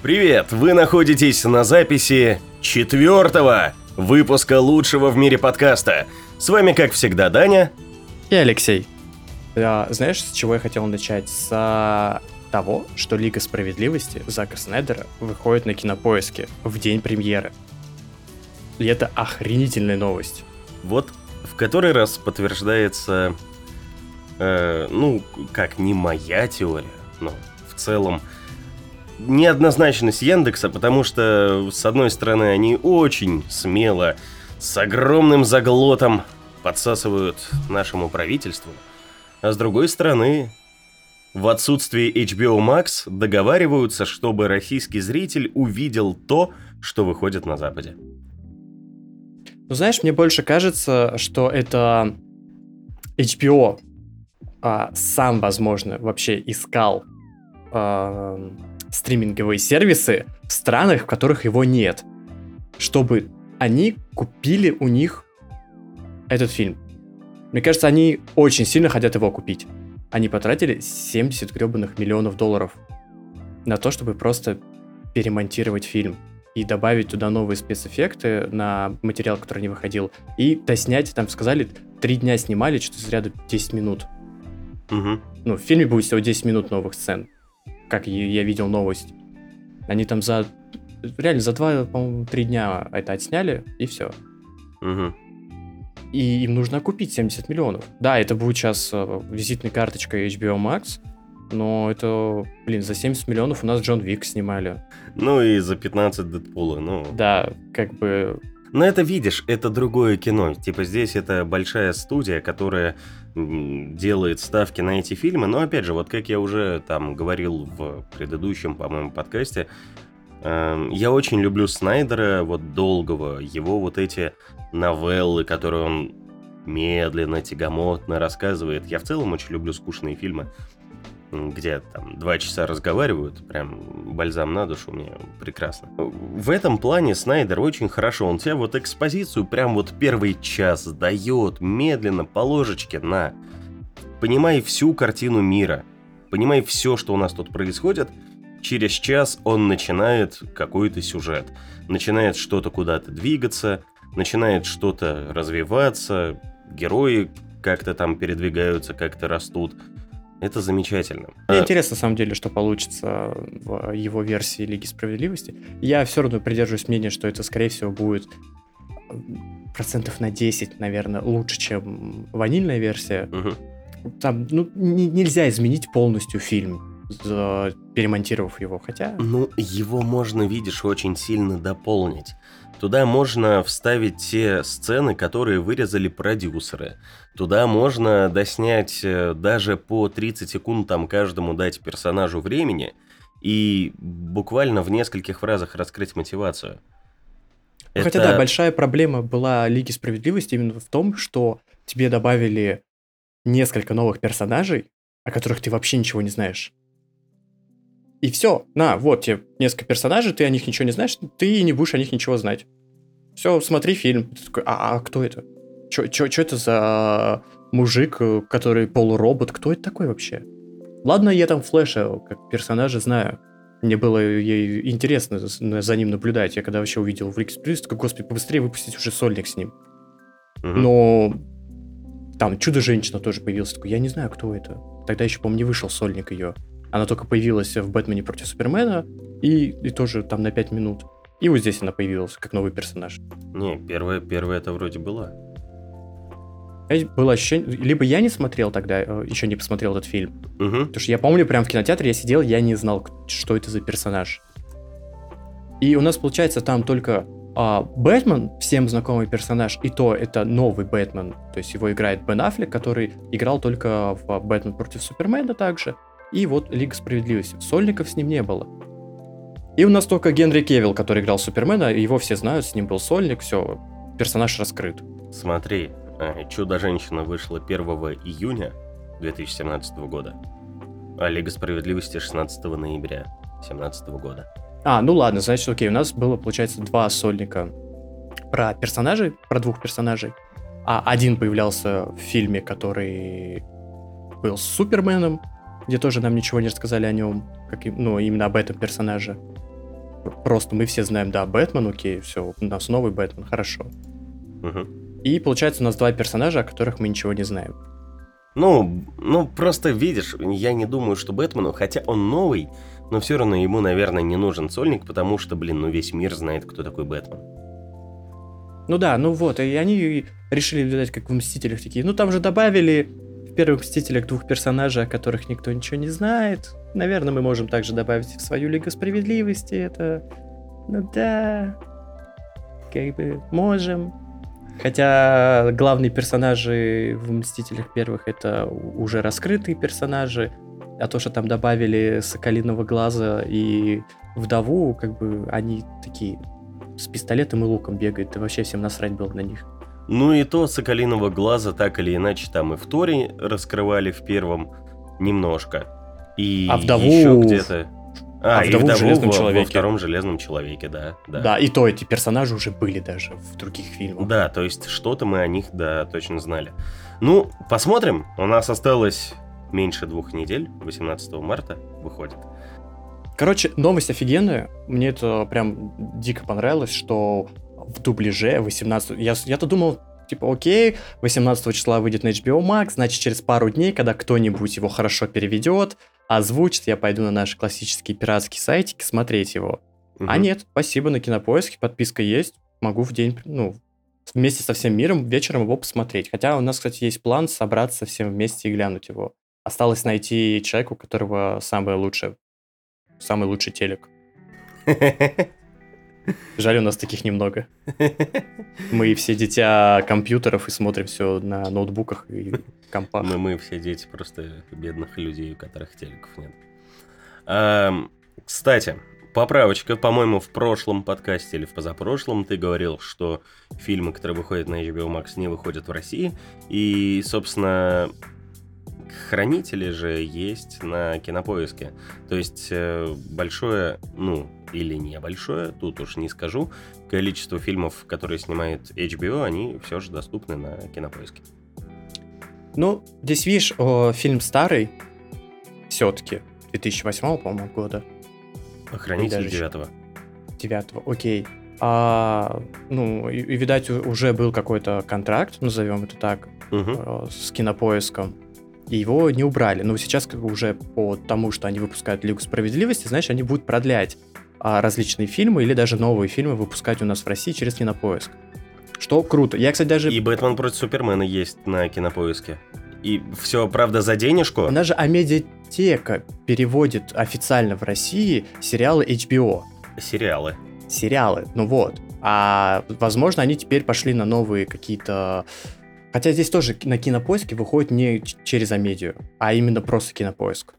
Привет! Вы находитесь на записи четвертого выпуска лучшего в мире подкаста. С вами, как всегда, Даня. И Алексей. А, знаешь, с чего я хотел начать? С того, что Лига Справедливости Зака Снайдера выходит на кинопоиске в день премьеры. И это охренительная новость. Вот в который раз подтверждается, э, ну, как не моя теория, но в целом неоднозначность Яндекса, потому что, с одной стороны, они очень смело, с огромным заглотом подсасывают нашему правительству, а с другой стороны, в отсутствии HBO Max договариваются, чтобы российский зритель увидел то, что выходит на Западе. Ну, знаешь, мне больше кажется, что это HBO а, сам, возможно, вообще искал стриминговые сервисы в странах, в которых его нет, чтобы они купили у них этот фильм. Мне кажется, они очень сильно хотят его купить. Они потратили 70 гребаных миллионов долларов на то, чтобы просто перемонтировать фильм и добавить туда новые спецэффекты на материал, который не выходил, и доснять, там сказали, три дня снимали, что-то из ряда 10 минут. Угу. Ну, в фильме будет всего 10 минут новых сцен как я видел новость. Они там за... Реально за два, по-моему, три дня это отсняли, и все. Угу. И им нужно купить 70 миллионов. Да, это будет сейчас э, визитной карточкой HBO Max, но это, блин, за 70 миллионов у нас Джон Вик снимали. Ну и за 15 Дэдпула, ну... Да, как бы но это видишь, это другое кино. Типа здесь это большая студия, которая делает ставки на эти фильмы. Но опять же, вот как я уже там говорил в предыдущем, по-моему, подкасте, э, я очень люблю Снайдера, вот долгого, его вот эти новеллы, которые он медленно, тягомотно рассказывает. Я в целом очень люблю скучные фильмы где там два часа разговаривают, прям бальзам на душу мне прекрасно. В этом плане Снайдер очень хорошо, он тебе вот экспозицию прям вот первый час дает медленно по ложечке на. Понимай всю картину мира, понимай все, что у нас тут происходит, через час он начинает какой-то сюжет, начинает что-то куда-то двигаться, начинает что-то развиваться, герои как-то там передвигаются, как-то растут – это замечательно. Мне интересно, на самом деле, что получится в его версии Лиги Справедливости. Я все равно придерживаюсь мнения, что это, скорее всего, будет процентов на 10, наверное, лучше, чем ванильная версия. Угу. Там, ну, нельзя изменить полностью фильм, перемонтировав его, хотя... Ну, его можно, видишь, очень сильно дополнить. Туда можно вставить те сцены, которые вырезали продюсеры. Туда можно доснять э, даже по 30 секунд там каждому дать персонажу времени и буквально в нескольких фразах раскрыть мотивацию. Ну, хотя Это... да, большая проблема была Лиги Справедливости именно в том, что тебе добавили несколько новых персонажей, о которых ты вообще ничего не знаешь. И все, на, вот тебе несколько персонажей, ты о них ничего не знаешь, ты не будешь о них ничего знать. Все, смотри фильм. Ты такой, а, а кто это? Что это за мужик, который полуробот? Кто это такой вообще? Ладно, я там Флэша как персонажа знаю. Мне было ей интересно за ним наблюдать. Я когда вообще увидел в Ликс такой, господи, побыстрее выпустить уже сольник с ним. Угу. Но там Чудо-женщина тоже появилась. Такой, я не знаю, кто это. Тогда еще, по-моему, не вышел сольник ее. Она только появилась в «Бэтмене против Супермена» и, и тоже там на 5 минут. И вот здесь она появилась, как новый персонаж. Не, первая, первая это вроде была. Было ощущение... Либо я не смотрел тогда, э, еще не посмотрел этот фильм. Угу. Потому что я помню, прям в кинотеатре я сидел, я не знал, что это за персонаж. И у нас, получается, там только а, Бэтмен, всем знакомый персонаж, и то это новый Бэтмен. То есть его играет Бен Аффлек, который играл только в Бэтмен против Супермена также. И вот Лига Справедливости. Сольников с ним не было. И у нас только Генри Кевилл, который играл Супермена, его все знают, с ним был сольник, все, персонаж раскрыт. Смотри, э, Чудо-женщина вышла 1 июня 2017 года, а Лига Справедливости 16 ноября 2017 года. А, ну ладно, значит, окей, у нас было, получается, два сольника про персонажей, про двух персонажей. А один появлялся в фильме, который был с Суперменом, где тоже нам ничего не рассказали о нем, как, ну, именно об этом персонаже. просто мы все знаем, да, Бэтмен, окей, все, у нас новый Бэтмен, хорошо. Мгм. И получается у нас два персонажа, о которых мы ничего не знаем. Ну, ну, просто видишь, я не думаю, что Бэтмену, хотя он новый, но все равно ему, наверное, не нужен сольник, потому что, блин, ну весь мир знает, кто такой Бэтмен. Ну да, ну вот, и они решили, видать, как в Мстителях такие, ну там же добавили первых Мстителях двух персонажей, о которых никто ничего не знает. Наверное, мы можем также добавить в свою Лигу Справедливости это... Ну да, как бы можем. Хотя главные персонажи в Мстителях первых это уже раскрытые персонажи, а то, что там добавили Соколиного Глаза и Вдову, как бы они такие с пистолетом и луком бегают, и вообще всем насрать было на них. Ну и то Соколиного глаза так или иначе там и в Торе раскрывали в первом немножко. И А вдову еще где-то... А, а и вдову в вдову «Железном во- во человеке». втором Железном Человеке, да. Да, Да. и то эти персонажи уже были даже в других фильмах. Да, то есть что-то мы о них, да, точно знали. Ну, посмотрим. У нас осталось меньше двух недель. 18 марта выходит. Короче, новость офигенная. Мне это прям дико понравилось, что в дубляже 18... Я, я-то думал, типа, окей, 18 числа выйдет на HBO Max, значит, через пару дней, когда кто-нибудь его хорошо переведет, озвучит, я пойду на наши классические пиратские сайтики смотреть его. А Мгм. нет, спасибо на кинопоиске, подписка есть, могу в день, ну, вместе со всем миром вечером его посмотреть. Хотя у нас, кстати, есть план собраться всем вместе и глянуть его. Осталось найти человека, у которого самое лучшее, самый лучший телек. Жаль, у нас таких немного. Мы все дитя компьютеров и смотрим все на ноутбуках и компах. Мы, мы все дети просто бедных людей, у которых телеков нет. Ам, кстати, поправочка, по-моему, в прошлом подкасте или в позапрошлом ты говорил, что фильмы, которые выходят на HBO Max, не выходят в России. И, собственно, хранители же есть на кинопоиске. То есть э, большое, ну, или небольшое, тут уж не скажу, количество фильмов, которые снимает HBO, они все же доступны на кинопоиске. Ну, здесь видишь, о, фильм старый, все-таки, 2008, по-моему, года. Хранитель даже еще. девятого. 9 окей. А, ну, и, и, видать, уже был какой-то контракт, назовем это так, э, с кинопоиском. И его не убрали. Но сейчас как бы уже по тому, что они выпускают Лигу Справедливости, значит, они будут продлять а, различные фильмы или даже новые фильмы выпускать у нас в России через кинопоиск. Что круто. Я, кстати, даже... И Бэтмен против Супермена есть на кинопоиске. И все, правда, за денежку. У нас же Амедиатека переводит официально в России сериалы HBO. Сериалы. Сериалы, ну вот. А возможно, они теперь пошли на новые какие-то... Хотя здесь тоже на кинопоиске выходит не через Амедию, а именно просто кинопоиск.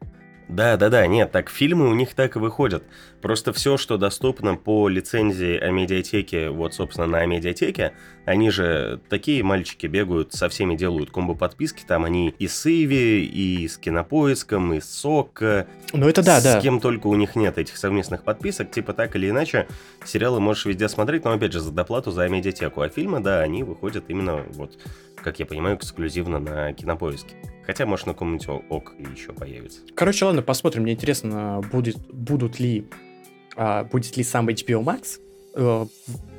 Да, да, да, нет, так фильмы у них так и выходят. Просто все, что доступно по лицензии о медиатеке, вот, собственно, на медиатеке, они же такие мальчики бегают, со всеми делают комбо-подписки, там они и с Иви, и с Кинопоиском, и с Сока, Ну это да, с да. кем только у них нет этих совместных подписок, типа так или иначе, сериалы можешь везде смотреть, но опять же за доплату за медиатеку, а фильмы, да, они выходят именно, вот, как я понимаю, эксклюзивно на Кинопоиске. Хотя, может, на каком-нибудь ОК еще появится. Короче, ладно, посмотрим. Мне интересно, будет, будут ли, а, будет ли сам HBO Max э,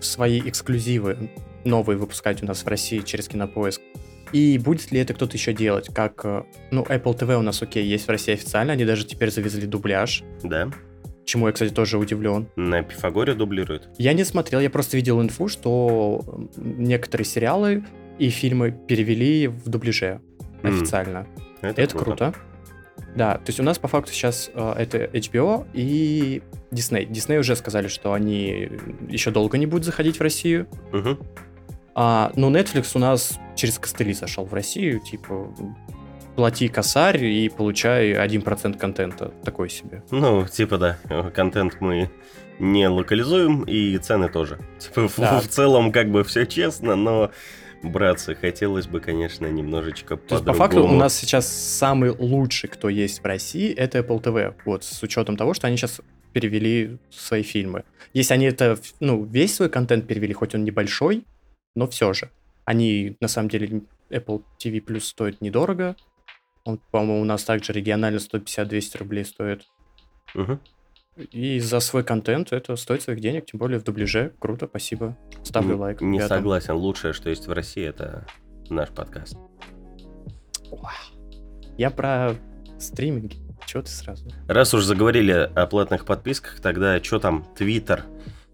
свои эксклюзивы новые выпускать у нас в России через Кинопоиск. И будет ли это кто-то еще делать? Как, э, ну, Apple TV у нас, окей, есть в России официально, они даже теперь завезли дубляж, Да, чему я, кстати, тоже удивлен. на Пифагоре дублируют. Я не смотрел, я просто видел инфу, что некоторые сериалы и фильмы перевели в дубляже официально. Это круто. Да, то есть у нас по факту сейчас э, это HBO и Disney. Disney уже сказали, что они еще долго не будут заходить в Россию. Мгм. А, но Netflix у нас через костыли зашел в Россию, типа плати косарь и получай 1% контента. Такой себе. Ну, типа да, контент мы не локализуем, и цены тоже. Типа, в, Да. в целом, как бы все честно, но, братцы, хотелось бы, конечно, немножечко То есть, по факту у нас сейчас самый лучший, кто есть в России, это Apple TV. Вот, с учетом того, что они сейчас перевели свои фильмы. Если они это, ну, весь свой контент перевели, хоть он небольшой, но все же. Они, на самом деле, Apple TV Plus стоит недорого. Он, по-моему, у нас также регионально 150-200 рублей стоит. Мгм. И за свой контент это стоит своих денег, тем более в дубляже. Круто, спасибо. Ставлю Не- лайк. Не ребятам. согласен. Лучшее, что есть в России, это наш подкаст. Я про стриминги. Чего ты сразу? Раз уж заговорили о платных подписках, тогда что там, Твиттер?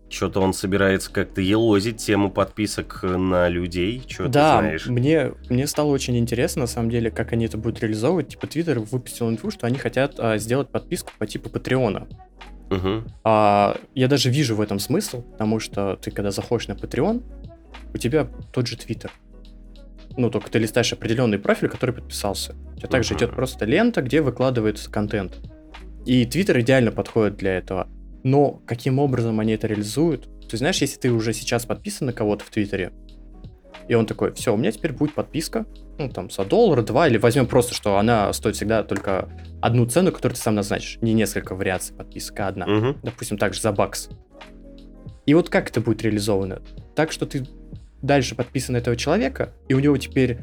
Что-то он собирается как-то елозить тему подписок на людей, что да, ты знаешь? мне, мне стало очень интересно, на самом деле, как они это будут реализовывать. Типа, Твиттер выпустил инфу, что они хотят а, сделать подписку по типу Патреона. Мгм. А, я даже вижу в этом смысл, потому что ты, когда заходишь на Patreon, у тебя тот же Твиттер. Ну, только ты листаешь определенный профиль, который подписался. У тебя также Мгм. идет просто лента, где выкладывается контент. И Твиттер идеально подходит для этого. Но каким образом они это реализуют? Ты знаешь, если ты уже сейчас подписан на кого-то в Твиттере, и он такой, все, у меня теперь будет подписка, ну, там, за доллар, два, или возьмем просто, что она стоит всегда только одну цену, которую ты сам назначишь, не несколько вариаций подписок, а одна Мгм. допустим, также за бакс. И вот как это будет реализовано? Так, что ты дальше подписан на этого человека, и у него теперь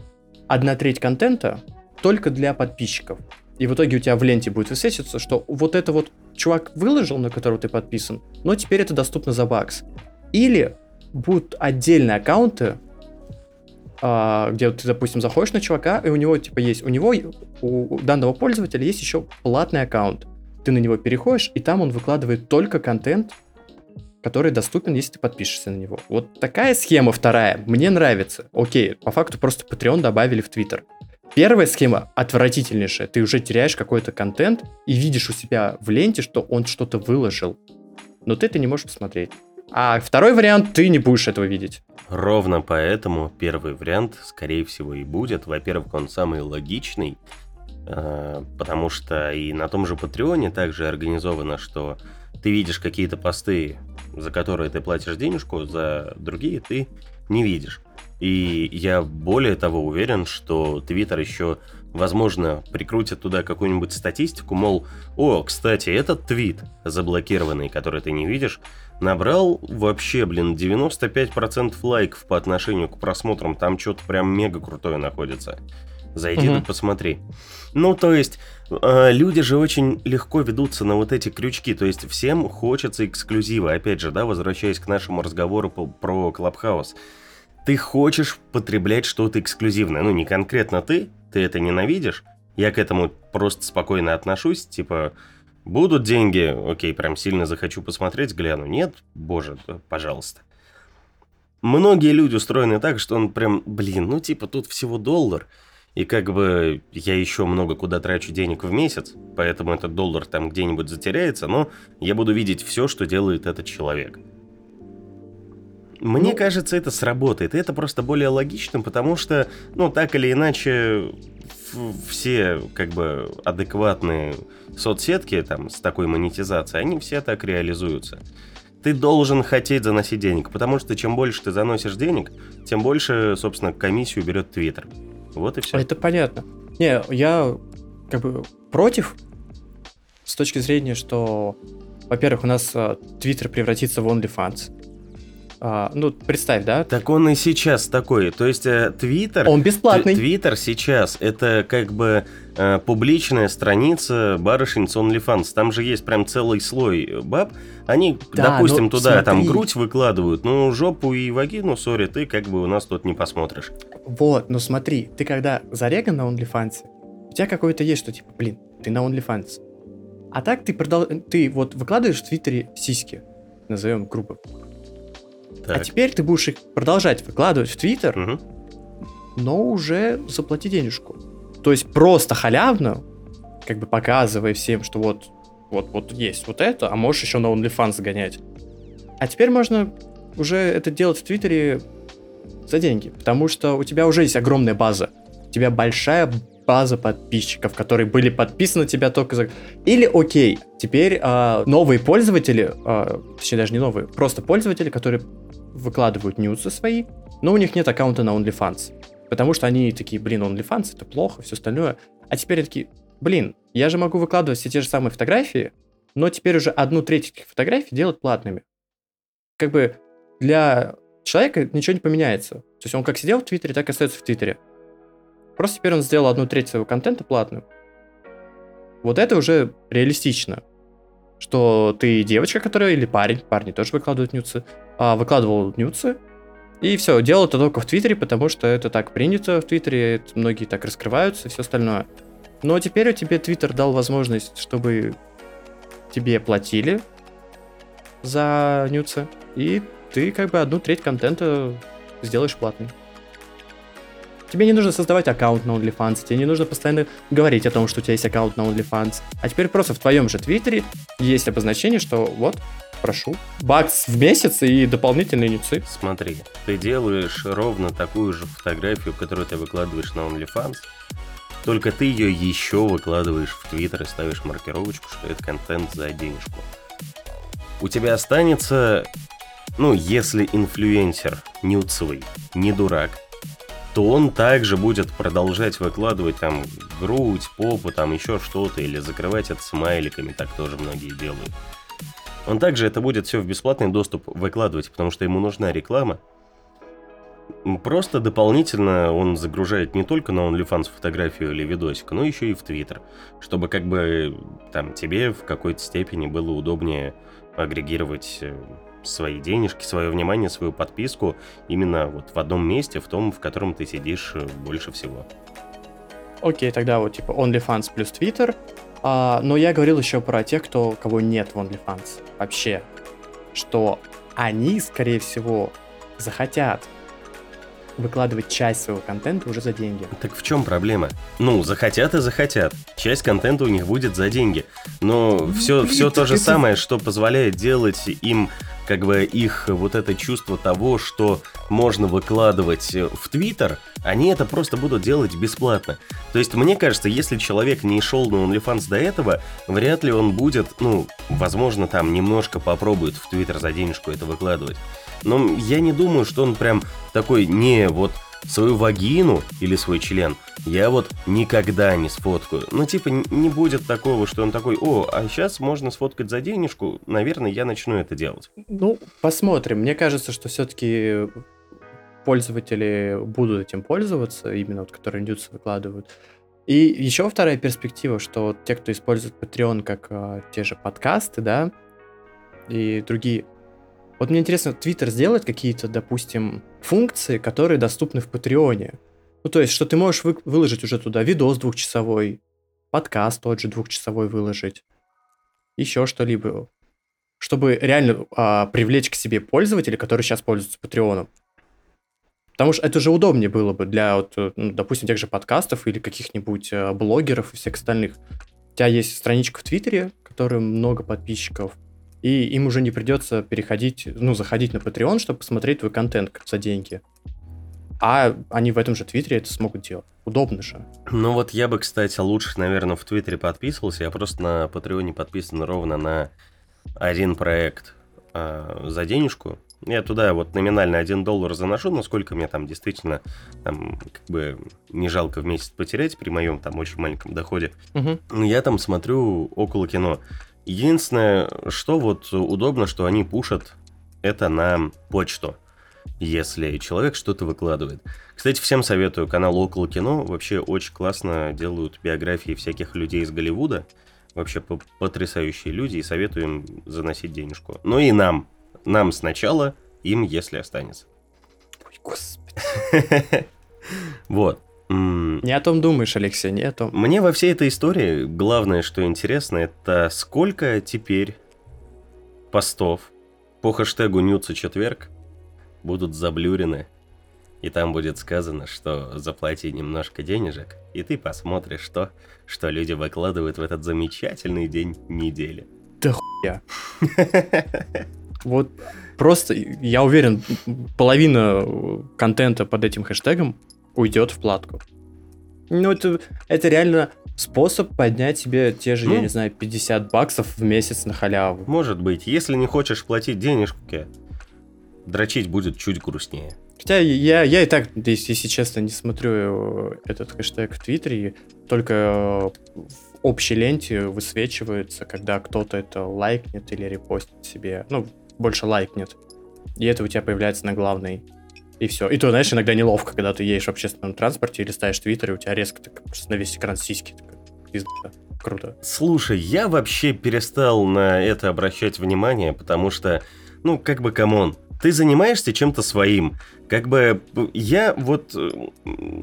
одна треть контента только для подписчиков. И в итоге у тебя в ленте будет высвечиваться, что вот это вот чувак выложил, на которого ты подписан, но теперь это доступно за бакс. Или будут отдельные аккаунты, а, где ты, допустим, заходишь на чувака, и у него, типа, есть, у него, у данного пользователя есть еще платный аккаунт. Ты на него переходишь, и там он выкладывает только контент, который доступен, если ты подпишешься на него. Вот такая схема вторая, мне нравится. Окей, по факту просто Patreon добавили в Twitter. Первая схема отвратительнейшая. Ты уже теряешь какой-то контент и видишь у себя в ленте, что он что-то выложил. Но ты это не можешь посмотреть. А второй вариант, ты не будешь этого видеть. Ровно поэтому первый вариант, скорее всего, и будет. Во-первых, он самый логичный, э, потому что и на том же Патреоне также организовано, что ты видишь какие-то посты, за которые ты платишь денежку, за другие ты не видишь. И я более того уверен, что Твиттер еще, возможно, прикрутит туда какую-нибудь статистику, мол, о, кстати, этот твит заблокированный, который ты не видишь, набрал вообще, блин, 95% лайков по отношению к просмотрам, там что-то прям мега крутое находится. Зайди Мгм. да посмотри. Ну, то есть, э, люди же очень легко ведутся на вот эти крючки, то есть всем хочется эксклюзива. Опять же, да, возвращаясь к нашему разговору по- про Клабхаус. Ты хочешь потреблять что-то эксклюзивное, ну, не конкретно ты, ты это ненавидишь, я к этому просто спокойно отношусь, типа, будут деньги, окей, прям сильно захочу посмотреть, гляну, нет, боже, пожалуйста. Многие люди устроены так, что он прям, блин, ну типа тут всего доллар, и как бы я еще много куда трачу денег в месяц, поэтому этот доллар там где-нибудь затеряется, но я буду видеть все, что делает этот человек. Мне Ну- кажется, это сработает. И это просто более логично, потому что, ну, так или иначе, все, как бы, адекватные соцсетки, там, с такой монетизацией, они все так реализуются. Ты должен хотеть заносить денег, потому что чем больше ты заносишь денег, тем больше, собственно, комиссию берет Твиттер. Вот и все. Это понятно. Не, я как бы против с точки зрения, что, во-первых, у нас а, Twitter превратится в OnlyFans. А, ну, представь, да? Так он и сейчас такой. То есть э, Твиттер... Он бесплатный. Твиттер сейчас это как бы э, публичная страница барышень с OnlyFans. Там же есть прям целый слой баб. Они, Да, допустим, но туда там смотри. грудь выкладывают, ну жопу и вагину, сори, ты как бы у нас тут не посмотришь. Вот, но смотри, ты когда зареган на OnlyFans, у тебя какое-то есть, что типа, блин, ты на OnlyFans. А так ты продал, ты вот выкладываешь в Твиттере сиськи, назовем грубо. А Так. теперь ты будешь их продолжать выкладывать в Твиттер, Мгм. но уже заплати денежку. То есть просто халявно, как бы показывая всем, что вот, вот, вот есть вот это, а можешь еще на OnlyFans гонять. А теперь можно уже это делать в Твиттере за деньги, потому что у тебя уже есть огромная база. У тебя большая база подписчиков, которые были подписаны тебя только за... Или окей, теперь а, новые пользователи, а, точнее даже не новые, просто пользователи, которые выкладывают ньюсы свои, но у них нет аккаунта на OnlyFans. Потому что они такие, блин, OnlyFans это плохо, все остальное. А теперь они такие, блин, я же могу выкладывать все те же самые фотографии, но теперь уже одну треть этих фотографий делать платными. Как бы для человека ничего не поменяется. То есть он как сидел в Твиттере, так и остается в Твиттере. Просто теперь он сделал одну треть своего контента платным. Вот это уже реалистично. что ты девочка, которая, или парень, парни тоже выкладывают нюцы, а, выкладывал нюцы, и все, делал это только в Твиттере, потому что это так принято в Твиттере, многие так раскрываются все остальное. Но теперь тебе Твиттер дал возможность, чтобы тебе платили за нюцы, и ты как бы одну треть контента сделаешь платный. Тебе не нужно создавать аккаунт на OnlyFans, тебе не нужно постоянно говорить о том, что у тебя есть аккаунт на OnlyFans. А теперь просто в твоем же Твиттере есть обозначение, что вот, прошу, бакс в месяц и дополнительные нюцы. Смотри, ты делаешь ровно такую же фотографию, которую ты выкладываешь на OnlyFans, только ты ее еще выкладываешь в Твиттер и ставишь маркировочку, что это контент за денежку. У тебя останется, ну, если инфлюенсер нюцевый, не дурак, то он также будет продолжать выкладывать там грудь, попу, там еще что-то, или закрывать это смайликами, так тоже многие делают. Он также это будет все в бесплатный доступ выкладывать, потому что ему нужна реклама. Просто дополнительно он загружает не только на OnlyFans фотографию или видосик, но еще и в Twitter, чтобы как бы там тебе в какой-то степени было удобнее агрегировать э, свои денежки, свое внимание, свою подписку именно вот в одном месте, в том, в котором ты сидишь э, больше всего. Окей, тогда вот типа OnlyFans плюс Twitter. А, но я говорил еще про тех, кто, кого нет в OnlyFans вообще. Что они, скорее всего, захотят выкладывать часть своего контента уже за деньги. Так в чем проблема? Ну, захотят и захотят. Часть контента у них будет за деньги. Но все, все то же самое, что позволяет делать им как бы их вот это чувство того, что можно выкладывать в Твиттер, они это просто будут делать бесплатно. То есть, мне кажется, если человек не шел на OnlyFans до этого, вряд ли он будет, ну, возможно, там немножко попробует в Твиттер за денежку это выкладывать. Но я не думаю, что он прям такой, не, вот свою вагину или свой член я вот никогда не сфоткаю. Ну, типа, не будет такого, что он такой, о, а сейчас можно сфоткать за денежку, наверное, я начну это делать. Ну, посмотрим. Мне кажется, что все-таки пользователи будут этим пользоваться, именно вот, которые ньюсы выкладывают. И еще вторая перспектива, что вот те, кто использует Patreon как а, те же подкасты, да, и другие вот мне интересно, Twitter сделать какие-то, допустим, функции, которые доступны в Патреоне. Ну, то есть, что ты можешь вы- выложить уже туда видос двухчасовой, подкаст тот же двухчасовой выложить, еще что-либо, чтобы реально а, привлечь к себе пользователей, которые сейчас пользуются Патреоном. Потому что это же удобнее было бы для, вот, ну, допустим, тех же подкастов или каких-нибудь а, блогеров и всех остальных. У тебя есть страничка в Твиттере, которой много подписчиков, и им уже не придется переходить, ну, заходить на Patreon, чтобы посмотреть твой контент за деньги. А они в этом же Твиттере это смогут делать. Удобно же. Ну вот я бы, кстати, лучше, наверное, в Твиттере подписывался. Я просто на Патреоне подписан ровно на один проект э, за денежку. Я туда вот номинально 1 доллар заношу, насколько мне там действительно там, как бы не жалко в месяц потерять при моем там очень маленьком доходе. Угу. Я там смотрю около кино. Единственное, что вот удобно, что они пушат это на почту, если человек что-то выкладывает. Кстати, всем советую канал Около Кино. Вообще очень классно делают биографии всяких людей из Голливуда. Вообще потрясающие люди, и советую им заносить денежку. Ну и нам. Нам сначала, им, если останется. Ой, господи. Вот. Не о том думаешь, Алексей, не о том. Мне во всей этой истории главное, что интересно, это сколько теперь постов по хэштегу Нюца четверг будут заблюрены, и там будет сказано, что заплати немножко денежек, и ты посмотришь то, что люди выкладывают в этот замечательный день недели. Да хуя. Вот просто, я уверен, половина контента под этим хэштегом уйдет в платку. Ну, это, это реально способ поднять себе те же, ну, я не знаю, 50 баксов в месяц на халяву. Может быть, если не хочешь платить денежки, дрочить будет чуть грустнее. Хотя я, я и так, если честно, не смотрю э, этот хэштег в Твиттере, только э, в общей ленте высвечивается, когда кто-то это лайкнет или репостит себе. Ну, больше лайкнет. И это у тебя появляется на главной и все. И то, знаешь, иногда неловко, когда ты едешь в общественном транспорте или листаешь твиттер, и у тебя резко так, просто на весь экран сиськи. Так, круто. Слушай, я вообще перестал на это обращать внимание, потому что, ну, как бы, come on, ты занимаешься чем-то своим. Как бы я вот э,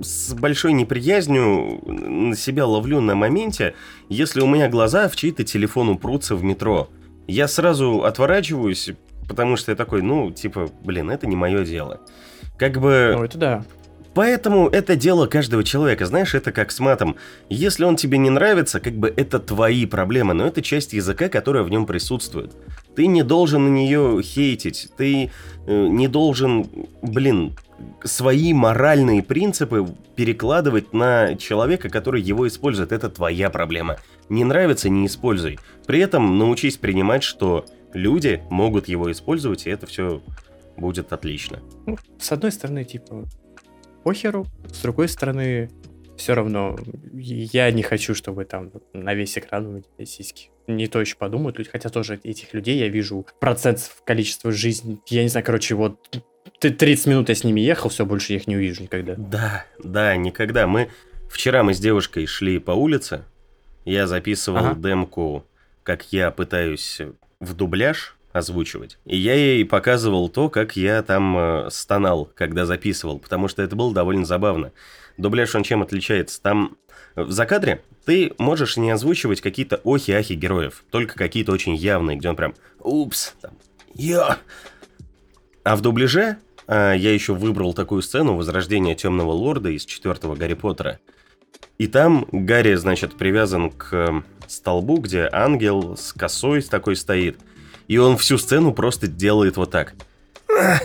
с большой неприязнью на себя ловлю на моменте, если у меня глаза в чей-то телефон упрутся в метро. Я сразу отворачиваюсь, потому что я такой, ну, типа, блин, это не мое дело. Как бы... Ну, это да. Поэтому это дело каждого человека, знаешь, это как с матом. Если он тебе не нравится, как бы это твои проблемы, но это часть языка, которая в нем присутствует. Ты не должен на нее хейтить, ты э, не должен, блин, свои моральные принципы перекладывать на человека, который его использует. Это твоя проблема. Не нравится, не используй. При этом научись принимать, что люди могут его использовать, и это все будет отлично. Ну, с одной стороны, типа, похеру, с другой стороны, все равно я не хочу, чтобы там на весь экран у меня сиськи. Не то еще подумают хотя тоже этих людей я вижу процент количества жизни. Я не знаю, короче, вот ты 30 минут я с ними ехал, все, больше я их не увижу никогда. Да, да, никогда. Мы вчера мы с девушкой шли по улице, я записывал ага. демку, как я пытаюсь в дубляж озвучивать. И я ей показывал то, как я там э, стонал, когда записывал, потому что это было довольно забавно. Дубляж, он чем отличается? Там в закадре ты можешь не озвучивать какие-то охи-ахи героев, только какие-то очень явные, где он прям «Упс», там «Я». А в дубляже а, я еще выбрал такую сцену Возрождения Темного Лорда из четвертого Гарри Поттера. И там Гарри, значит, привязан к столбу, где ангел с косой такой стоит – и он всю сцену просто делает вот так.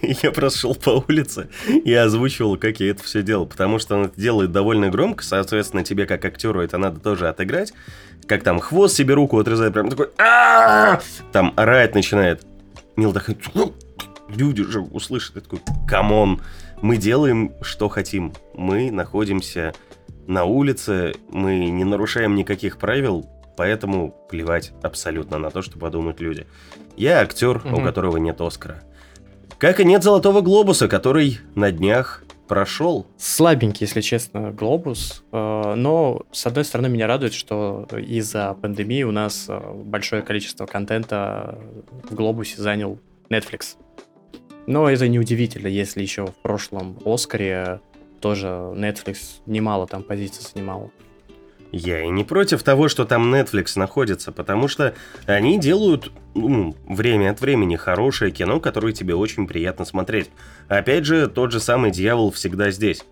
Я просто шел по улице и озвучивал, как я это все делал, потому что он это делает довольно громко, соответственно, тебе как актеру это надо тоже отыграть. Как там хвост себе руку отрезает, прям такой там орать начинает. Мил такой, «Ну, люди же услышат, я такой, come on, мы делаем, что хотим. Мы находимся на улице, мы не нарушаем никаких правил, Поэтому плевать абсолютно на то, что подумают люди. Я актер, угу. у которого нет Оскара. Как и нет Золотого Глобуса, который на днях прошел. Слабенький, если честно, глобус. Э, но, с одной стороны, меня радует, что из-за пандемии у нас э, большое количество контента в глобусе занял Netflix. Но это неудивительно, если еще в прошлом Оскаре тоже Netflix немало там позиций занимал. Я и не против того, что там Netflix находится, потому что они делают ну, время от времени хорошее кино, которое тебе очень приятно смотреть. Опять же, тот же самый «Дьявол всегда здесь».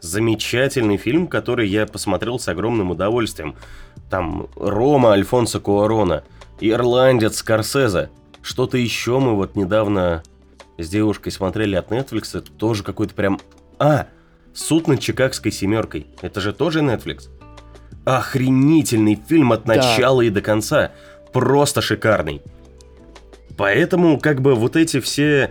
Замечательный фильм, который я посмотрел с огромным удовольствием. Там Рома Альфонсо Куарона, Ирландец Скорсезе. Что-то еще мы вот недавно с девушкой смотрели от Netflix, это тоже какой-то прям... А, «Суд над Чикагской семеркой». Это же тоже Netflix? Охренительный фильм от начала да. и до конца. Просто шикарный. Поэтому, как бы, вот эти все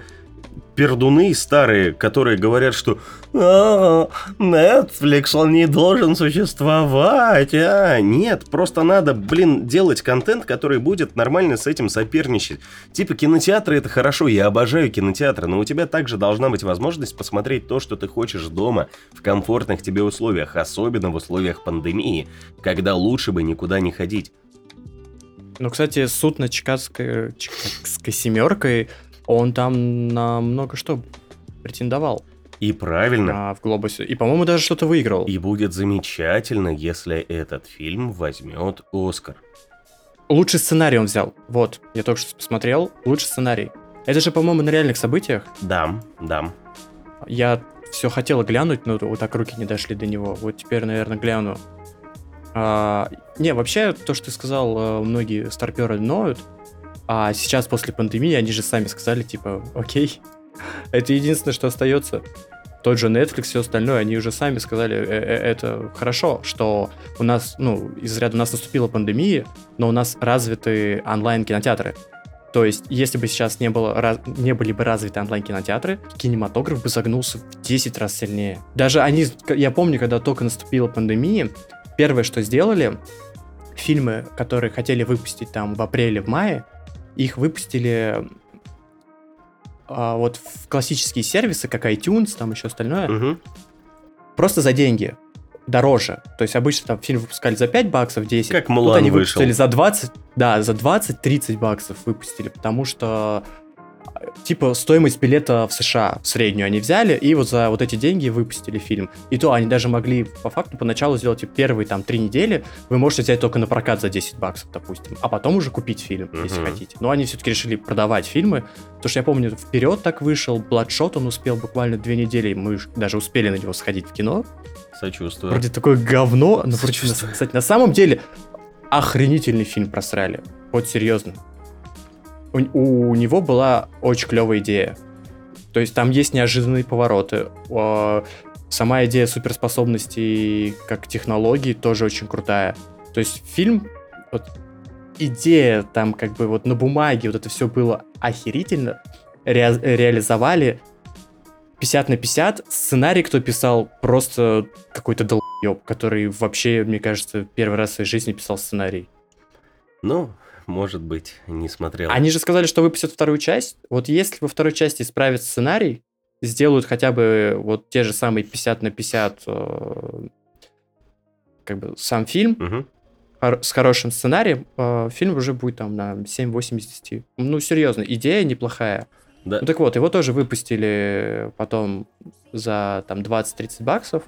пердуны старые, которые говорят, что а, Netflix, он не должен существовать, а нет, просто надо, блин, делать контент, который будет нормально с этим соперничать. Типа кинотеатры это хорошо, я обожаю кинотеатры, но у тебя также должна быть возможность посмотреть то, что ты хочешь дома, в комфортных тебе условиях, особенно в условиях пандемии, когда лучше бы никуда не ходить. Ну, кстати, суд над Чикагской, Чикагской семеркой он там на много что претендовал. И правильно. А, в глобусе. И, по-моему, даже что-то выиграл. И будет замечательно, если этот фильм возьмет Оскар. Лучший сценарий он взял. Вот, я только что посмотрел. Лучший сценарий. Это же, по-моему, на реальных событиях. Да, да. Я все хотел глянуть, но вот так руки не дошли до него. Вот теперь, наверное, гляну. А, не, вообще, то, что ты сказал, э, многие старперы ноют. А сейчас, после пандемии, они же сами сказали, типа, окей, это единственное, что остается. Тот же Netflix, все остальное, они уже сами сказали, э -э это хорошо, что у нас, ну, из ряда у нас наступила пандемия, но у нас развиты онлайн-кинотеатры. То есть, если бы сейчас не, было, не были бы развиты онлайн-кинотеатры, кинематограф бы загнулся в 10 раз сильнее. Даже они, я помню, когда только наступила пандемия, первое, что сделали, фильмы, которые хотели выпустить там в апреле, в мае, их выпустили а, вот в классические сервисы, как iTunes, там еще остальное, угу. просто за деньги. дороже. То есть обычно там фильм выпускали за 5 баксов, 10. Как Тут Мулан они вышел. выпустили за 20, да, за 20-30 баксов выпустили, потому что типа стоимость билета в США в среднюю они взяли, и вот за вот эти деньги выпустили фильм. И то они даже могли по факту поначалу сделать типа, первые там три недели, вы можете взять только на прокат за 10 баксов, допустим, а потом уже купить фильм, если Мгм. хотите. Но они все-таки решили продавать фильмы, потому что я помню, вперед так вышел, Бладшот он успел буквально две недели, мы даже успели на него сходить в кино. Сочувствую. Вроде такое говно, но вроде, кстати, на самом деле охренительный фильм просрали. Вот серьезно. У, у него была очень клевая идея. То есть там есть неожиданные повороты. Сама идея суперспособностей как технологии тоже очень крутая. То есть фильм, вот идея там как бы вот на бумаге, вот это все было охерительно. Ре- реализовали 50 на 50. Сценарий, кто писал, просто какой-то долбоеб, который вообще, мне кажется, первый раз в своей жизни писал сценарий. Ну, может быть, не смотрел. Они же сказали, что выпустят вторую часть. Вот если во второй части исправят сценарий, сделают хотя бы вот те же самые 50 на 50 э, как бы сам фильм Мгм. хор- с хорошим сценарием, э, фильм уже будет там на 7-8 из 10. Ну, серьезно, идея неплохая. Да. Ну так вот, его тоже выпустили потом за там 20-30 баксов.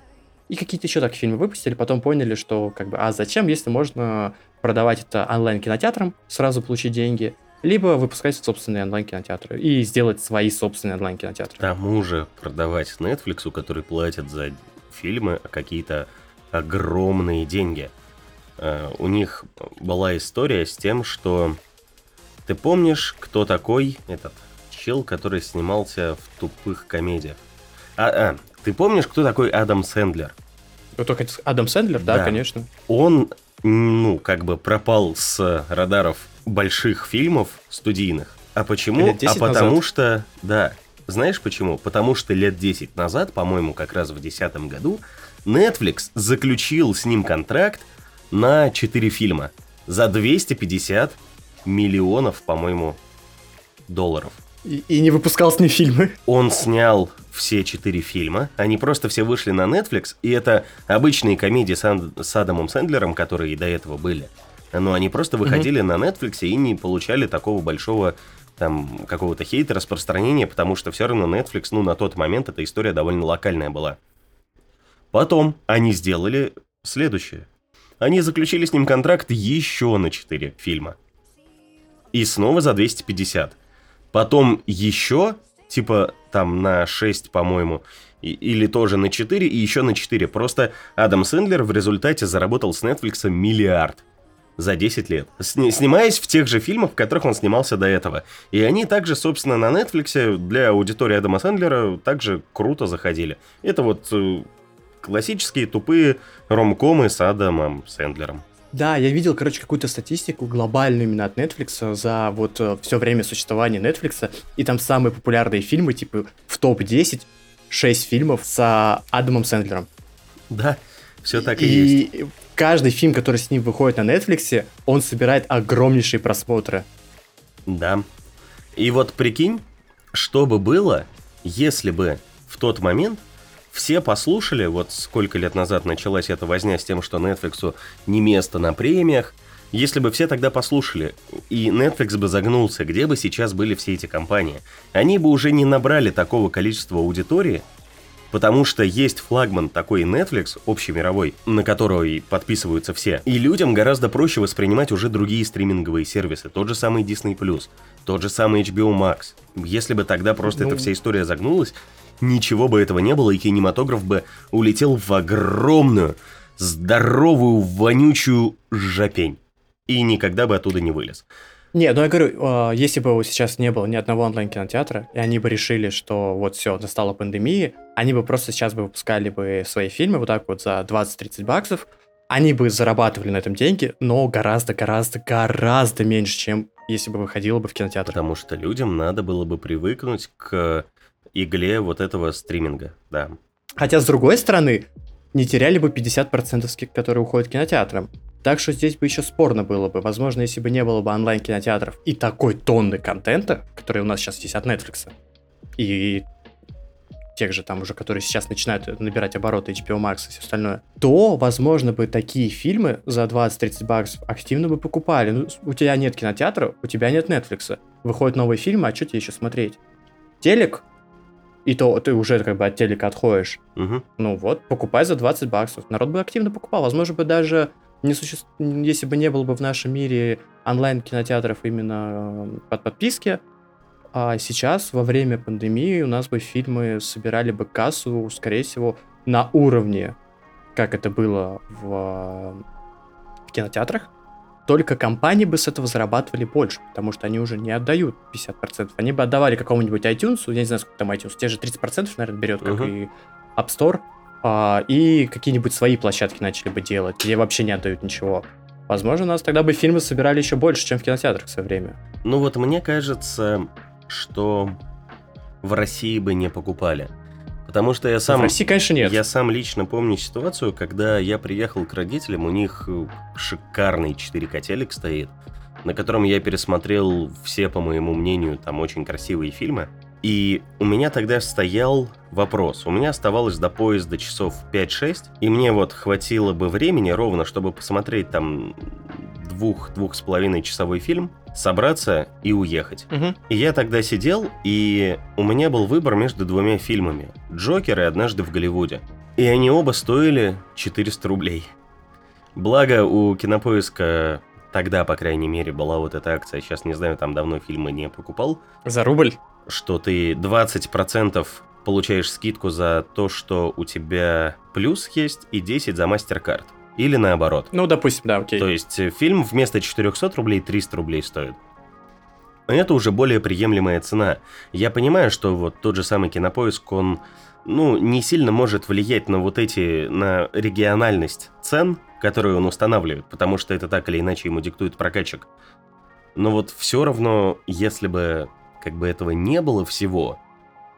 И какие-то еще так фильмы выпустили, потом поняли, что как бы, а зачем, если можно продавать это онлайн-кинотеатрам, сразу получить деньги, либо выпускать собственные онлайн-кинотеатры и сделать свои собственные онлайн-кинотеатры. К тому же продавать Netflix, который платит за фильмы какие-то огромные деньги. Э, У них была история с тем, что ты помнишь, кто такой этот чел, который снимался в тупых комедиях? А, а, ты помнишь, кто такой Адам Сэндлер? Ну, только Адам Сэндлер, да, Да. конечно. Он, ну, как бы пропал с радаров больших фильмов студийных. А почему? Лет 10 а потому назад. что, да, знаешь почему? Потому что лет 10 назад, по-моему, как раз в 2010 году, Netflix заключил с ним контракт на 4 фильма за 250 миллионов, по-моему, долларов. И, и не выпускал с ним фильмы. Он снял все четыре фильма, они просто все вышли на Netflix, и это обычные комедии с, Ан- с Адамом Сэндлером, которые и до этого были. Но они просто выходили на Netflix и не получали такого большого там какого-то хейта, распространения, потому что все равно Netflix, ну, на тот момент эта история довольно локальная была. Потом они сделали следующее. Они заключили с ним контракт еще на 4 фильма. И снова за 250. Потом еще, типа, там на 6, по-моему, или тоже на 4, и еще на 4. Просто Адам Сэндлер в результате заработал с Netflix миллиард за 10 лет. Сни- снимаясь в тех же фильмах, в которых он снимался до этого. И они также, собственно, на Netflix для аудитории Адама Сэндлера также круто заходили. Это вот э, классические тупые ромкомы с Адамом Сэндлером. Да, я видел, короче, какую-то статистику глобальную именно от Netflix за вот все время существования Netflix, и там самые популярные фильмы, типа в топ-10, 6 фильмов с Адамом Сэндлером. Да, все так и, есть. и каждый фильм, который с ним выходит на Netflix, он собирает огромнейшие просмотры. Да. И вот прикинь, что бы было, если бы в тот момент все послушали, вот сколько лет назад началась эта возня с тем, что Netflix не место на премиях, если бы все тогда послушали, и Netflix бы загнулся, где бы сейчас были все эти компании, они бы уже не набрали такого количества аудитории, Потому что есть флагман такой Netflix, общемировой, на который подписываются все. И людям гораздо проще воспринимать уже другие стриминговые сервисы. Тот же самый Disney+, тот же самый HBO Max. Если бы тогда просто Ну. эта вся история загнулась, ничего бы этого не было, и кинематограф бы улетел в огромную, здоровую, вонючую жопень. И никогда бы оттуда не вылез. Не, ну я говорю, э, если бы сейчас не было ни одного онлайн-кинотеатра, и они бы решили, что вот все, настала пандемия, они бы просто сейчас бы выпускали бы свои фильмы вот так вот за 20-30 баксов, они бы зарабатывали на этом деньги, но гораздо-гораздо-гораздо меньше, чем если бы выходило бы в кинотеатр. Потому что людям надо было бы привыкнуть к игле вот этого стриминга, да. Хотя, с другой стороны, не теряли бы 50% ски- которые уходят кинотеатрам. Так что здесь бы еще спорно было бы. Возможно, если бы не было бы онлайн-кинотеатров и такой тонны контента, который у нас сейчас есть от Netflix, и тех же там уже, которые сейчас начинают набирать обороты HBO Max и все остальное, то, возможно, бы такие фильмы за 20-30 баксов активно бы покупали. Ну, у тебя нет кинотеатра, у тебя нет Netflix. Выходят новые фильмы, а что тебе еще смотреть? Телек, и то ты уже как бы от телека отходишь. Мгм. Ну вот, покупай за 20 баксов. Народ бы активно покупал. Возможно, бы даже не суще... если бы не было бы в нашем мире онлайн-кинотеатров именно э, под подписки, а сейчас, во время пандемии, у нас бы фильмы собирали бы кассу, скорее всего, на уровне, как это было в, э, в кинотеатрах. Только компании бы с этого зарабатывали больше, потому что они уже не отдают 50%. Они бы отдавали какому-нибудь iTunes, я не знаю, сколько там iTunes, те же 30%, наверное, берет, как Мгм. и App Store, а, и какие-нибудь свои площадки начали бы делать, где вообще не отдают ничего. Возможно, у нас тогда бы фильмы собирали еще больше, чем в кинотеатрах в свое время. Ну вот мне кажется, что в России бы не покупали. Потому что я сам... в России, конечно, нет. Я сам лично помню ситуацию, когда я приехал к родителям, у них э, шикарный 4К телек стоит, на котором я пересмотрел все, по моему мнению, там очень красивые фильмы. И у меня тогда стоял вопрос. У меня оставалось до поезда часов 5-6, и мне вот хватило бы времени ровно, чтобы посмотреть там двух-двух с половиной часовой фильм, собраться и уехать. Мгм. И я тогда сидел, и у меня был выбор между двумя фильмами. «Джокер» и «Однажды в Голливуде». И они оба стоили 400 рублей. Благо, у Кинопоиска тогда, по крайней мере, была вот эта акция. Сейчас не знаю, там давно фильмы не покупал. За рубль? Что ты 20% получаешь скидку за то, что у тебя плюс есть, и 10 за мастер-карт. Или наоборот. Ну, допустим, да, окей. То есть э, фильм вместо 400 рублей 300 рублей стоит. Это уже более приемлемая цена. Я понимаю, что вот тот же самый кинопоиск, он, ну, не сильно может влиять на вот эти, на региональность цен, которые он устанавливает, потому что это так или иначе ему диктует прокатчик. Но вот все равно, если бы как бы этого не было всего,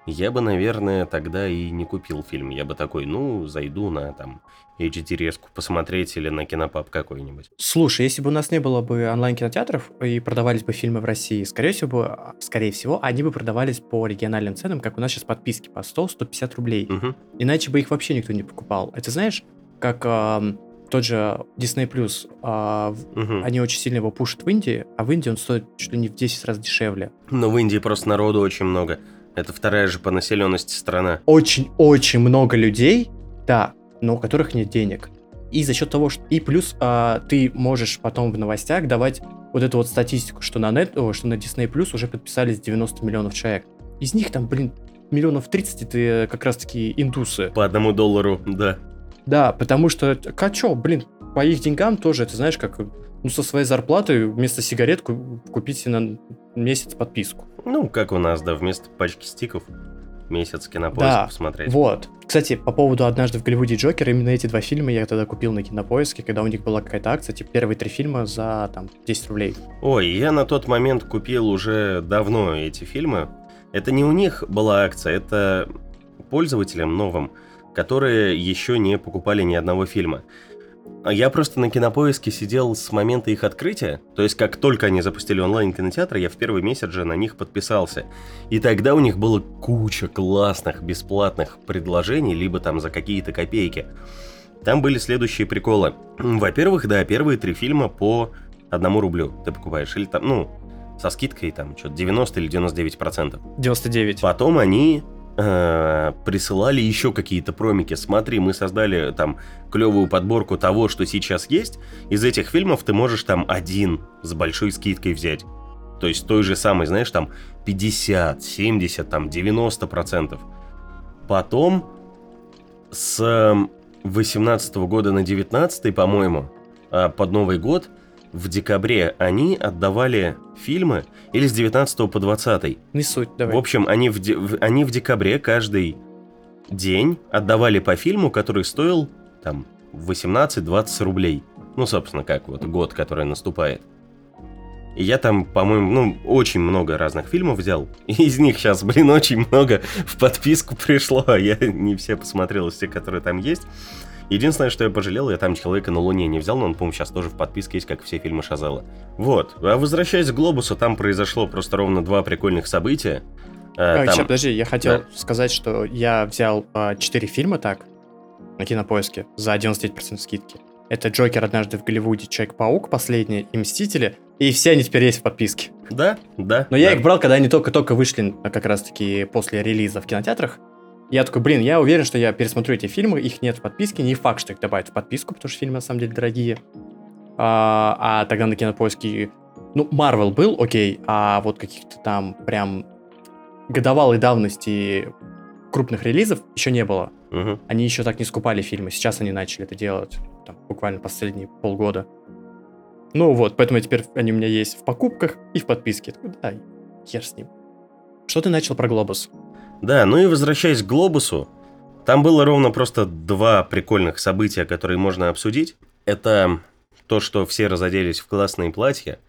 я бы, наверное, тогда и не купил фильм. Я бы такой, ну, зайду на там HD-резку посмотреть или на кинопаб какой-нибудь. Слушай, если бы у нас не было бы онлайн-кинотеатров и продавались бы фильмы в России, скорее всего, бы- скорее всего, они бы продавались по региональным ценам, как у нас сейчас подписки по 100-150 рублей. Мгм. Иначе бы их вообще никто не покупал. Это знаешь, как ам, тот же Disney Plus, а, в- Мгм. они очень сильно его пушат в Индии, а в Индии он стоит чуть ли не в 10 раз дешевле. Но в Индии просто народу очень много. Это вторая же по населенности страна. Очень-очень много людей, да, но у которых нет денег. И за счет того, что... И плюс а, ты можешь потом в новостях давать вот эту вот статистику, что на, нет, что на Disney Plus уже подписались 90 миллионов человек. Из них там, блин, миллионов 30 это как раз-таки индусы. По одному доллару, да. Да, потому что, чё, блин, по их деньгам тоже, это знаешь, как ну, со своей зарплаты вместо сигарет ку- купить на месяц подписку. Ну, как у нас, да, вместо пачки стиков месяц кинопоиск Да, посмотреть. Вот. Кстати, по поводу «Однажды в Голливуде» и «Джокер», именно эти два фильма я тогда купил на Кинопоиске, когда у них была какая-то акция, типа первые три фильма за там 10 рублей. Ой, я на тот момент купил уже давно эти фильмы. Это не у них была акция, это пользователям новым, которые еще не покупали ни одного фильма. А Я просто на кинопоиске сидел с момента их открытия, то есть как только они запустили онлайн-кинотеатр, я в первый месяц же на них подписался. И тогда у них было куча классных бесплатных предложений, либо там за какие-то копейки. Там были следующие приколы. Во-первых, да, первые три фильма по одному рублю ты покупаешь. Или там, ну, со скидкой там что-то 90 или 99 процентов. 99. Потом они э, присылали еще какие-то промики. Смотри, мы создали там клевую подборку того, что сейчас есть. Из этих фильмов ты можешь там один с большой скидкой взять. То есть той же самой, знаешь, там 50, 70, там 90 процентов. Потом с 18 года на 19, по-моему, а, под Новый год, в декабре они отдавали фильмы, или с 19 по 20. Не суть, давай. В общем, они в, де- в- они в декабре каждый день отдавали по фильму, который стоил там 18-20 рублей. Ну, собственно, как вот год, который наступает. И я там, по-моему, ну, очень много разных фильмов взял. И из них сейчас, блин, очень много в подписку пришло. а Я не все посмотрел тех, которые там есть. Единственное, что я пожалел, я там «Человека на Луне» не взял, но он, по-моему, сейчас тоже в подписке есть, как все фильмы Шазела. Вот. А возвращаясь к «Глобусу», там произошло просто ровно два прикольных события. А, там... Сейчас, подожди, я хотел да. сказать, что я взял а, 4 фильма так на кинопоиске за 99% скидки. Это Джокер однажды в Голливуде, Человек-паук последний и Мстители. И все они теперь есть в подписке. Да, да. Но да. я их брал, когда они только-только вышли, как раз-таки после релиза в кинотеатрах. Я такой, блин, я уверен, что я пересмотрю эти фильмы, их нет в подписке, не факт, что их добавят в подписку, потому что фильмы на самом деле дорогие. А, а тогда на кинопоиске, ну, Марвел был, окей, а вот каких-то там прям годовалой давности крупных релизов еще не было. Угу. Они еще так не скупали фильмы. Сейчас они начали это делать. Там, буквально последние полгода. Ну вот, поэтому теперь они у меня есть в покупках и в подписке. Да, хер с ним. Что ты начал про Глобус? Да, ну и возвращаясь к Глобусу, там было ровно просто два прикольных события, которые можно обсудить. Это то, что все разоделись в классные платья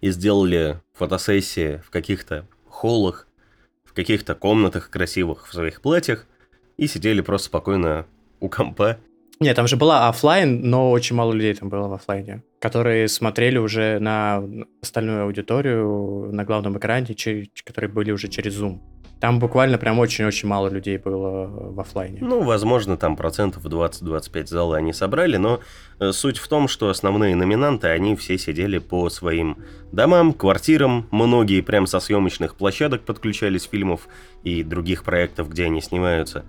и сделали фотосессии в каких-то холлах, в каких-то комнатах красивых в своих платьях и сидели просто спокойно у компа. Нет, там же была офлайн, но очень мало людей там было в офлайне, которые смотрели уже на остальную аудиторию на главном экране, которые были уже через Zoom. Там буквально прям очень-очень мало людей было в офлайне. Ну, возможно, там процентов 20-25 зала они собрали, но э, суть в том, что основные номинанты, они все сидели по своим домам, квартирам, многие прям со съемочных площадок подключались фильмов и других проектов, где они снимаются.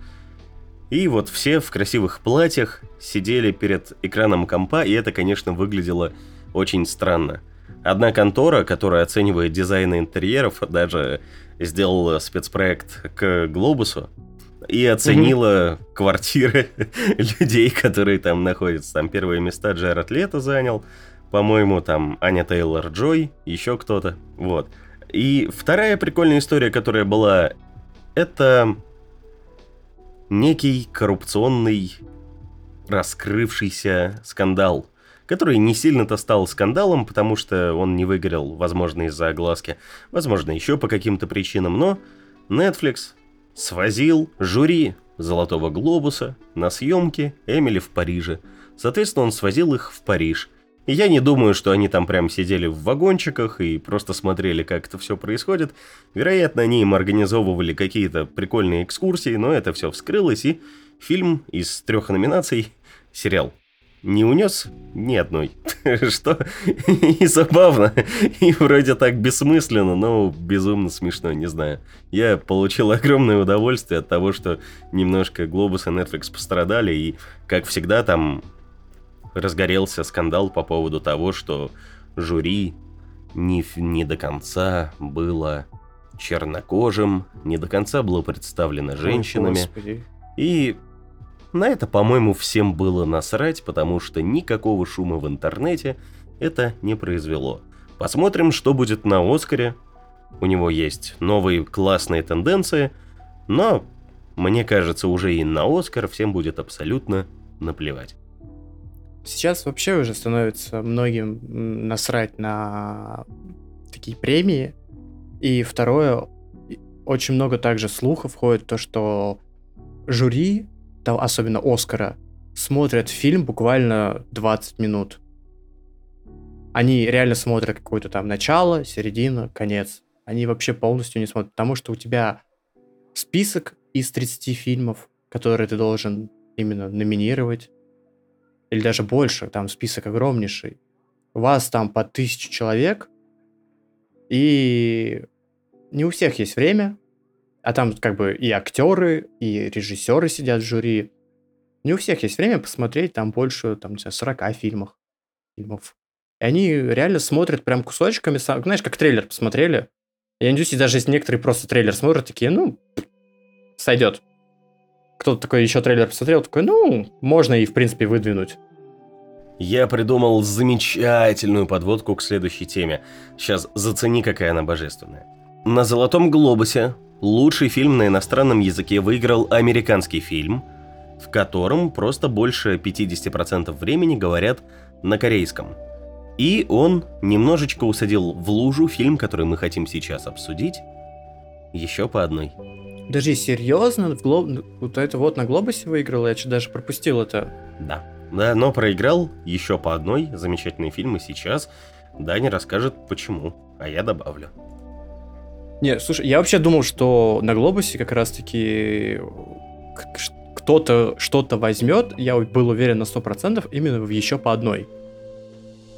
И вот все в красивых платьях сидели перед экраном компа, и это, конечно, выглядело очень странно. Одна контора, которая оценивает дизайн интерьеров, даже сделала спецпроект к Глобусу и оценила mm-hmm. квартиры людей, которые там находятся. Там первые места Джаред Лето занял, по-моему, там Аня Тейлор Джой, еще кто-то. Вот. И вторая прикольная история, которая была, это некий коррупционный раскрывшийся скандал который не сильно-то стал скандалом, потому что он не выгорел, возможно, из-за огласки, возможно, еще по каким-то причинам, но Netflix свозил жюри «Золотого глобуса» на съемки Эмили в Париже. Соответственно, он свозил их в Париж. И я не думаю, что они там прям сидели в вагончиках и просто смотрели, как это все происходит. Вероятно, они им организовывали какие-то прикольные экскурсии, но это все вскрылось, и фильм из трех номинаций, сериал не унес ни одной. Что и забавно, и вроде так бессмысленно, но безумно смешно, не знаю. Я получил огромное удовольствие от того, что немножко Глобус и Netflix пострадали, и, как всегда, там разгорелся скандал по поводу того, что жюри не, не до конца было чернокожим, не до конца было представлено женщинами. Ой, и на это, по-моему, всем было насрать, потому что никакого шума в интернете это не произвело. Посмотрим, что будет на Оскаре. У него есть новые классные тенденции, но, мне кажется, уже и на Оскар всем будет абсолютно наплевать. Сейчас вообще уже становится многим насрать на такие премии. И второе, очень много также слухов ходит, то, что жюри особенно Оскара, смотрят фильм буквально 20 минут. Они реально смотрят какое-то там начало, середина, конец. Они вообще полностью не смотрят, потому что у тебя список из 30 фильмов, которые ты должен именно номинировать, или даже больше, там список огромнейший. У вас там по тысячу человек, и не у всех есть время, а там как бы и актеры, и режиссеры сидят в жюри. Не у всех есть время посмотреть там больше, там, не знаю, 40 фильмов. фильмов. И они реально смотрят прям кусочками, знаешь, как трейлер посмотрели. Я надеюсь, даже если некоторые просто трейлер смотрят, такие, ну, сойдет. Кто-то такой еще трейлер посмотрел, такой, ну, можно и, в принципе, выдвинуть. Я придумал замечательную подводку к следующей теме. Сейчас зацени, какая она божественная. На «Золотом глобусе» Лучший фильм на иностранном языке выиграл американский фильм, в котором просто больше 50% времени говорят на корейском. И он немножечко усадил в лужу фильм, который мы хотим сейчас обсудить, еще по одной. Даже серьезно? В глоб... Вот это вот на Глобусе выиграл? Я что даже пропустил это. Да. Да, но проиграл еще по одной замечательный фильм, и сейчас Даня расскажет почему, а я добавлю. Не, слушай, я вообще думал, что на Глобусе как раз-таки кто-то что-то возьмет, я был уверен на 100%, именно в еще по одной.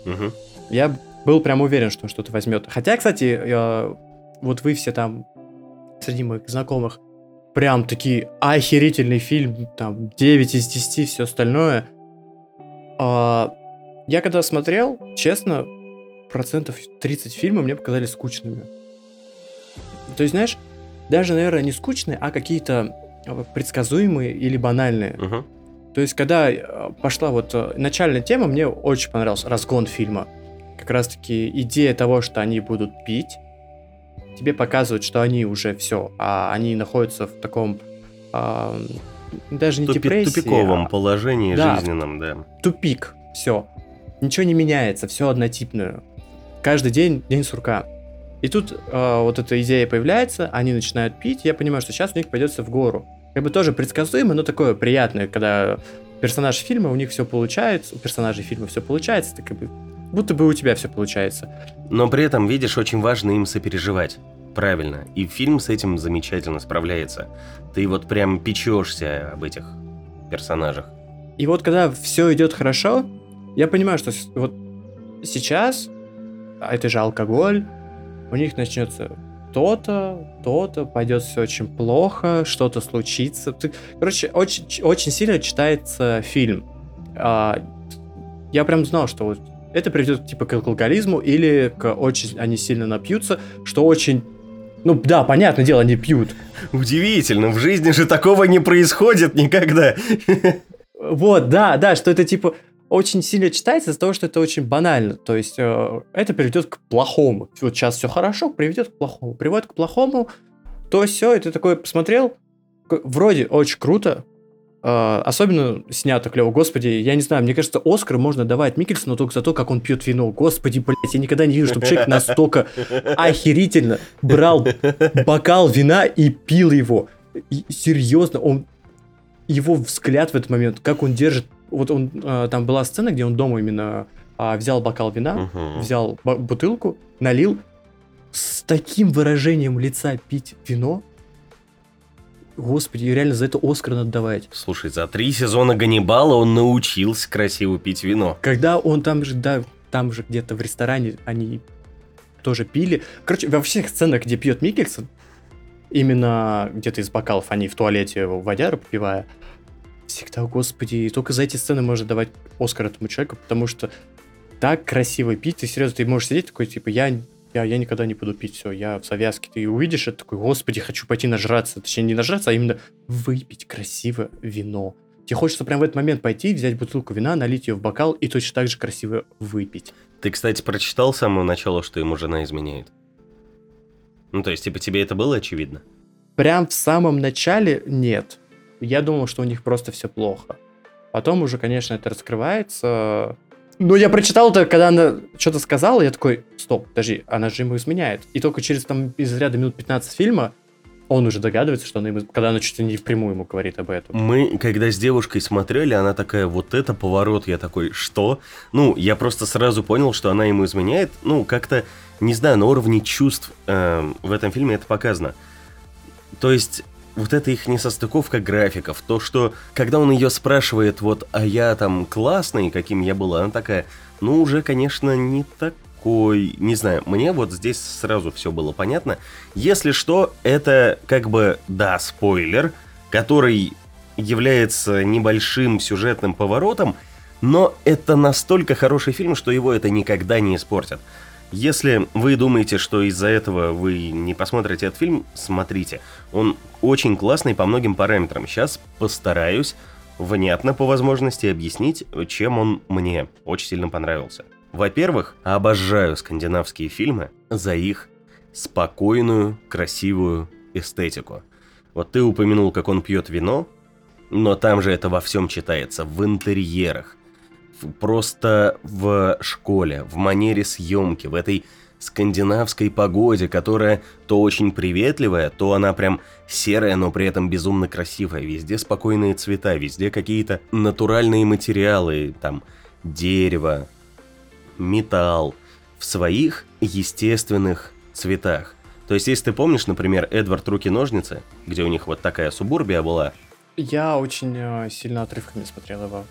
Мгм. Я был прям уверен, что он что-то возьмет. Хотя, кстати, я- вот вы все там среди моих знакомых прям такие охерительный фильм, там 9 из 10, все остальное. А, я когда смотрел, честно, процентов 30 фильма мне показались скучными. То есть, знаешь, даже, наверное, не скучные, а какие-то э, предсказуемые или банальные. Мгм. То есть, когда э, пошла вот э, начальная тема, мне очень понравился разгон фильма. Как раз-таки идея того, что они будут пить, тебе показывают, что они уже все, а они находятся в таком а, даже не Тупи- депрессии, тупиковом а положении Да. жизненном, да. тупик, все. Ничего не меняется, все однотипно. Каждый день день сурка. И тут э, вот эта идея появляется, они начинают пить, я понимаю, что сейчас у них пойдется в гору. Как бы тоже предсказуемо, но такое приятное, когда персонаж фильма, у них все получается, у персонажей фильма все получается, так как бы будто бы у тебя все получается. Но при этом, видишь, очень важно им сопереживать. Правильно. И фильм с этим замечательно справляется. Ты вот прям печешься об этих персонажах. И вот когда все идет хорошо, я понимаю, что вот сейчас, а это же алкоголь, у них начнется то-то, то-то, пойдет все очень плохо, что-то случится. Ты- короче, очень, очень сильно читается фильм. А, я прям знал, что вот это приведет типа к алкоголизму или к очень они сильно напьются, что очень ну да, понятное дело, они пьют. Удивительно, в жизни же такого не происходит никогда. Вот, да, да, что это типа очень сильно читается из-за того, что это очень банально. То есть э, это приведет к плохому. Вот сейчас все хорошо, приведет к плохому. Приводит к плохому, то все, и ты такой посмотрел, вроде очень круто, э, особенно снято клево. Господи, я не знаю, мне кажется, Оскар можно давать Микельсону только за то, как он пьет вино. Господи, блядь, я никогда не видел, чтобы человек настолько охерительно брал бокал вина и пил его. И серьезно, он его взгляд в этот момент, как он держит. Вот он э, там была сцена, где он дома именно а, взял бокал вина, Мгм. взял бутылку, налил с таким выражением лица пить вино. Господи, реально за это Оскар надо давать. Слушай, за три сезона Ганнибала он научился красиво пить вино. Когда он там же, да, там же где-то в ресторане они тоже пили. Короче, во всех сценах, где пьет Микельсон, именно где-то из бокалов, они в туалете водяру попивая, всегда, господи, только за эти сцены можно давать Оскар этому человеку, потому что так красиво пить, ты серьезно, ты можешь сидеть такой, типа, я, я, я никогда не буду пить, все, я в завязке, ты увидишь это такой, господи, хочу пойти нажраться, точнее, не нажраться, а именно выпить красиво вино. Тебе хочется прям в этот момент пойти, взять бутылку вина, налить ее в бокал и точно так же красиво выпить. Ты, кстати, прочитал с самого начала, что ему жена изменяет? Ну, то есть, типа, тебе это было очевидно? Прям в самом начале нет. Я думал, что у них просто все плохо. Потом уже, конечно, это раскрывается. Но я прочитал это, когда она что-то сказала, я такой, стоп, подожди, она же ему изменяет. И только через там из ряда минут 15 фильма он уже догадывается, что она ему, когда она ли не впрямую ему говорит об этом. Мы, когда с девушкой смотрели, она такая, вот это поворот, я такой, что? Ну, я просто сразу понял, что она ему изменяет, ну, как-то, не знаю, на уровне чувств эм, в этом фильме это показано. То есть, вот это их несостыковка графиков, то, что, когда он ее спрашивает, вот, а я там классный, каким я был, она такая, ну, уже, конечно, не такой, не знаю, мне вот здесь сразу все было понятно. Если что, это как бы, да, спойлер, который является небольшим сюжетным поворотом, но это настолько хороший фильм, что его это никогда не испортит. Если вы думаете, что из-за этого вы не посмотрите этот фильм, смотрите. Он очень классный по многим параметрам. Сейчас постараюсь внятно по возможности объяснить, чем он мне очень сильно понравился. Во-первых, обожаю скандинавские фильмы за их спокойную, красивую эстетику. Вот ты упомянул, как он пьет вино, но там же это во всем читается, в интерьерах, просто в школе, в манере съемки, в этой скандинавской погоде, которая то очень приветливая, то она прям серая, но при этом безумно красивая. Везде спокойные цвета, везде какие-то натуральные материалы, там дерево, металл, в своих естественных цветах. То есть, если ты помнишь, например, Эдвард Руки-ножницы, где у них вот такая субурбия была, Я очень э, сильно отрывками смотрел его.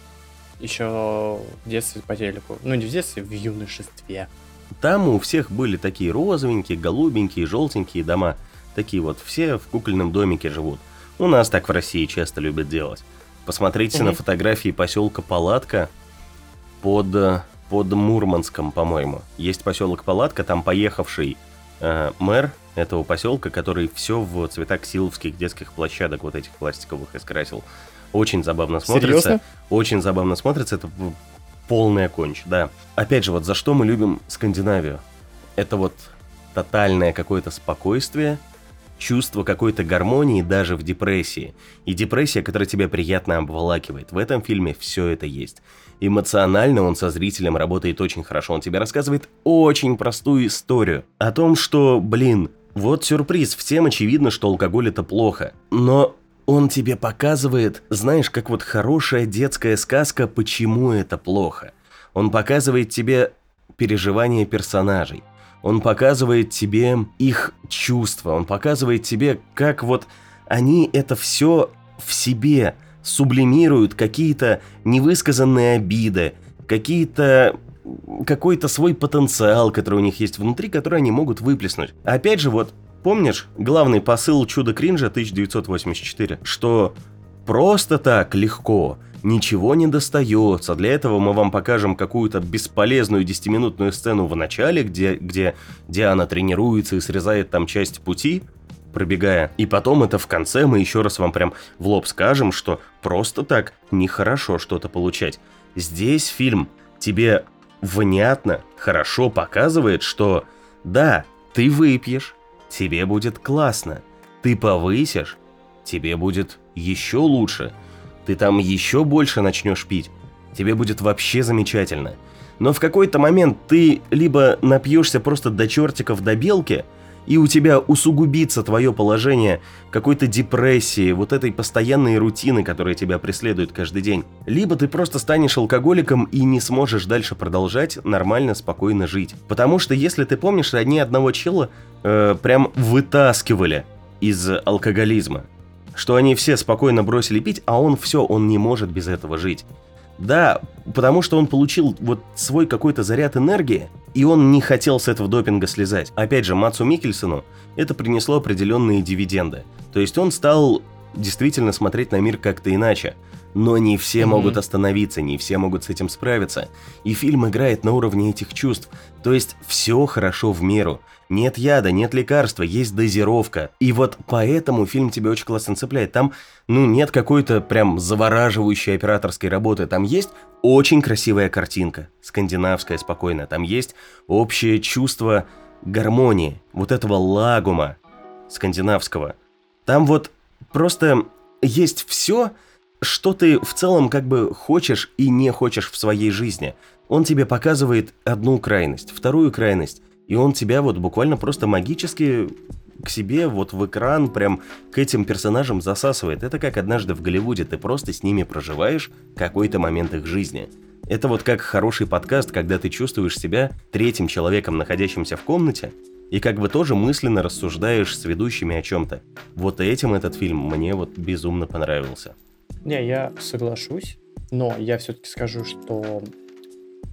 Еще в детстве по телеку. Ну, не в детстве, в юношестве. там у всех были такие розовенькие, голубенькие, желтенькие дома. Такие вот, все в кукольном домике живут. У нас так в России часто любят делать. Посмотрите на Мгм. фотографии поселка Палатка под, э, под Мурманском, по-моему. Есть поселок Палатка, там поехавший э, мэр этого поселка, который все в цвета ксиловских детских площадок вот этих пластиковых искрасил. Очень забавно смотрится. Серьезно? Очень забавно смотрится. Это полная конч, да. Опять же, вот за что мы любим Скандинавию? Это вот тотальное какое-то спокойствие, чувство какой-то гармонии даже в депрессии. И депрессия, которая тебя приятно обволакивает. В этом фильме все это есть. Эмоционально он со зрителем работает очень хорошо. Он тебе рассказывает очень простую историю. О том, что, блин, вот сюрприз, всем очевидно, что алкоголь это плохо. Но он тебе показывает, знаешь, как вот хорошая детская сказка, почему это плохо. Он показывает тебе переживания персонажей. Он показывает тебе их чувства. Он показывает тебе, как вот они это все в себе сублимируют, какие-то невысказанные обиды, какие-то какой-то свой потенциал, который у них есть внутри, который они могут выплеснуть. Опять же, вот помнишь главный посыл «Чудо кринжа» 1984, что просто так легко ничего не достается. Для этого мы вам покажем какую-то бесполезную 10-минутную сцену в начале, где, где Диана тренируется и срезает там часть пути, пробегая. И потом это в конце мы еще раз вам прям в лоб скажем, что просто так нехорошо что-то получать. Здесь фильм тебе внятно, хорошо показывает, что да, ты выпьешь, тебе будет классно. Ты повысишь, тебе будет еще лучше. Ты там еще больше начнешь пить, тебе будет вообще замечательно. Но в какой-то момент ты либо напьешься просто до чертиков до белки, и у тебя усугубится твое положение какой-то депрессии, вот этой постоянной рутины, которая тебя преследует каждый день. Либо ты просто станешь алкоголиком и не сможешь дальше продолжать нормально, спокойно жить. Потому что, если ты помнишь, одни одного чела э, прям вытаскивали из алкоголизма. Что они все спокойно бросили пить, а он все, он не может без этого жить. Да, потому что он получил вот свой какой-то заряд энергии, и он не хотел с этого допинга слезать. Опять же, Мацу Микельсону это принесло определенные дивиденды. То есть он стал действительно смотреть на мир как-то иначе. Но не все Мгм. могут остановиться, не все могут с этим справиться. И фильм играет на уровне этих чувств. То есть все хорошо в меру. Нет яда, нет лекарства, есть дозировка. И вот поэтому фильм тебя очень классно цепляет. Там, ну, нет какой-то прям завораживающей операторской работы. Там есть очень красивая картинка, скандинавская, спокойная. Там есть общее чувство гармонии, вот этого лагума скандинавского. Там вот просто есть все, что ты в целом как бы хочешь и не хочешь в своей жизни. Он тебе показывает одну крайность, вторую крайность, и он тебя вот буквально просто магически к себе вот в экран прям к этим персонажам засасывает. Это как однажды в Голливуде, ты просто с ними проживаешь какой-то момент их жизни. Это вот как хороший подкаст, когда ты чувствуешь себя третьим человеком, находящимся в комнате, и как бы тоже мысленно рассуждаешь с ведущими о чем-то. Вот этим этот фильм мне вот безумно понравился. Не, я соглашусь, но я все-таки скажу, что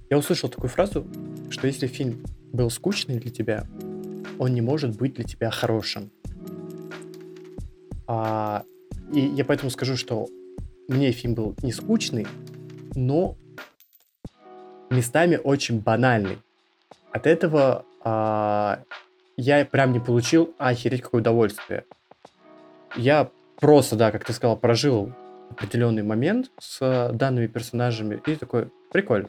я услышал такую фразу, что если фильм был скучный для тебя, он не может быть для тебя хорошим. А, и я поэтому скажу, что мне фильм был не скучный, но местами очень банальный. От этого а, я прям не получил охереть какое удовольствие. Я просто, да, как ты сказал, прожил определенный момент с э, данными персонажами и такой, прикольно.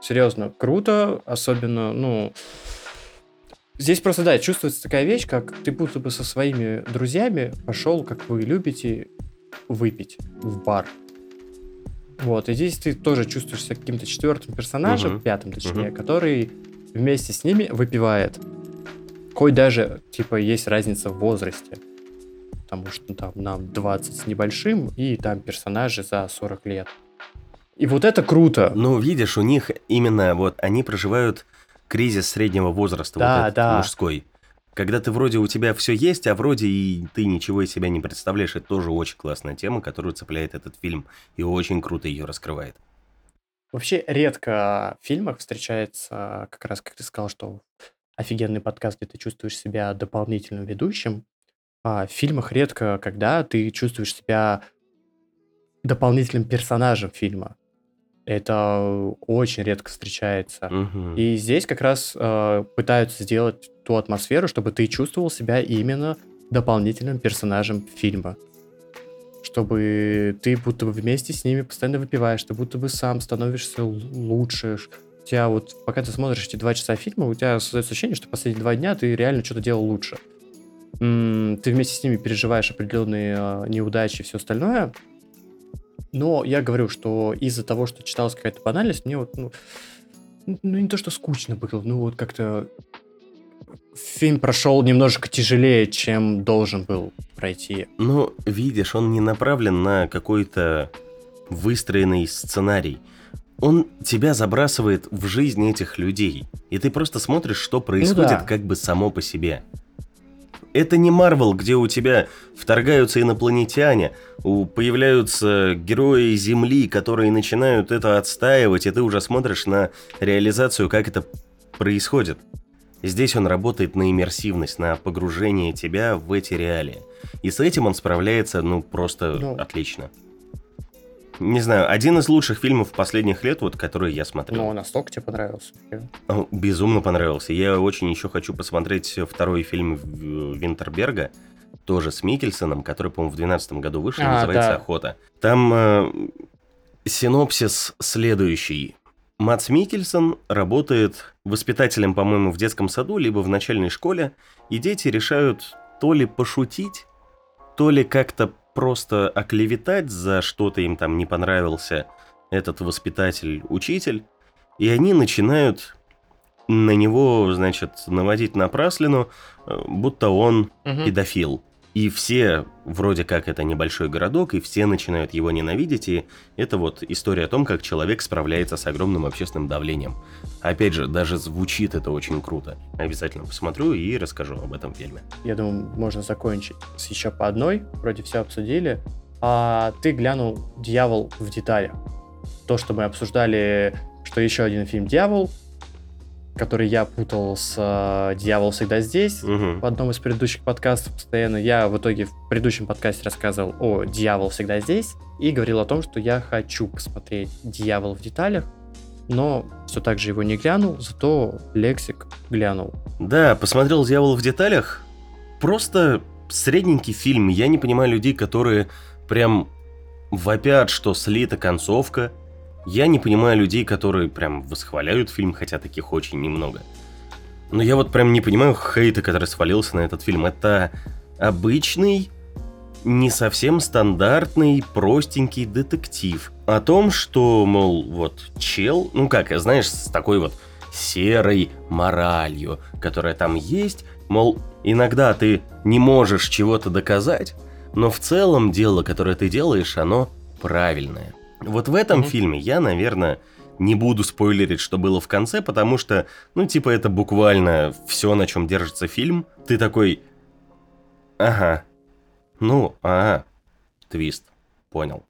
Серьезно, круто, особенно, ну... Здесь просто, да, чувствуется такая вещь, как ты будто бы со своими друзьями пошел, как вы любите, выпить в бар. Вот, и здесь ты тоже чувствуешься каким-то четвертым персонажем, Мгм. пятым точнее, Мгм. который вместе с ними выпивает. Хоть даже, типа, есть разница в возрасте. Потому что там нам 20 с небольшим, и там персонажи за 40 лет. И вот это круто. Ну, видишь, у них именно вот они проживают кризис среднего возраста, Да, вот этот да. мужской. Когда ты вроде у тебя все есть, а вроде и ты ничего из себя не представляешь, это тоже очень классная тема, которую цепляет этот фильм, и очень круто ее раскрывает. Вообще редко в фильмах встречается, как раз как ты сказал, что офигенный подкаст, где ты чувствуешь себя дополнительным ведущим. А в фильмах редко, когда ты чувствуешь себя дополнительным персонажем фильма. Это очень редко встречается. Мгм. И здесь как раз э, пытаются сделать ту атмосферу, чтобы ты чувствовал себя именно дополнительным персонажем фильма. Чтобы ты будто бы вместе с ними постоянно выпиваешь, ты будто бы сам становишься лучше. У тебя вот, пока ты смотришь эти два часа фильма, у тебя создается ощущение, что последние два дня ты реально что-то делал лучше. Ты вместе с ними переживаешь определенные э, неудачи и все остальное. Но я говорю, что из-за того, что читалась какая-то банальность, мне вот, ну, ну не то, что скучно было, ну вот как-то фильм прошел немножко тяжелее, чем должен был пройти. Ну, видишь, он не направлен на какой-то выстроенный сценарий. Он тебя забрасывает в жизнь этих людей. И ты просто смотришь, что происходит да. как бы само по себе. Это не Марвел, где у тебя вторгаются инопланетяне, у- появляются герои Земли, которые начинают это отстаивать, и ты уже смотришь на реализацию, как это происходит. Здесь он работает на иммерсивность, на погружение тебя в эти реалии. И с этим он справляется, ну, просто Ну. отлично. Не знаю, один из лучших фильмов последних лет, вот, которые я смотрел. Но настолько тебе понравился. Безумно понравился. Я очень еще хочу посмотреть второй фильм Винтерберга, тоже с Микельсоном, который, по-моему, в 2012 году вышел, А, называется да. «Охота». Там э, синопсис следующий. Мац Микельсон работает воспитателем, по-моему, в детском саду, либо в начальной школе, и дети решают то ли пошутить, то ли как-то просто оклеветать за что-то им там не понравился этот воспитатель-учитель, и они начинают на него, значит, наводить напраслину, э, будто он Мгм. педофил. И все, вроде как это небольшой городок, и все начинают его ненавидеть, и это вот история о том, как человек справляется с огромным общественным давлением. Опять же, даже звучит это очень круто. Обязательно посмотрю и расскажу об этом фильме. Я думаю, можно закончить с еще по одной. Вроде все обсудили. А ты глянул «Дьявол в деталях». То, что мы обсуждали, что еще один фильм «Дьявол», который я путал с э, «Дьявол всегда здесь». Мгм. В одном из предыдущих подкастов постоянно я в итоге в предыдущем подкасте рассказывал о «Дьявол всегда здесь» и говорил о том, что я хочу посмотреть «Дьявол в деталях», но все так же его не глянул, зато Лексик глянул. Да, посмотрел «Дьявол в деталях». Просто средненький фильм. Я не понимаю людей, которые прям вопят, что слита концовка. Я не понимаю людей, которые прям восхваляют фильм, хотя таких очень немного. Но я вот прям не понимаю хейта, который свалился на этот фильм. Это обычный, не совсем стандартный, простенький детектив. О том, что, мол, вот чел, ну как, знаешь, с такой вот серой моралью, которая там есть, мол, иногда ты не можешь чего-то доказать, но в целом дело, которое ты делаешь, оно правильное. Вот в этом Мгм. фильме я, наверное, не буду спойлерить, что было в конце, потому что, ну, типа, это буквально все, на чем держится фильм. Ты такой, ага, ну, ага, твист, понял.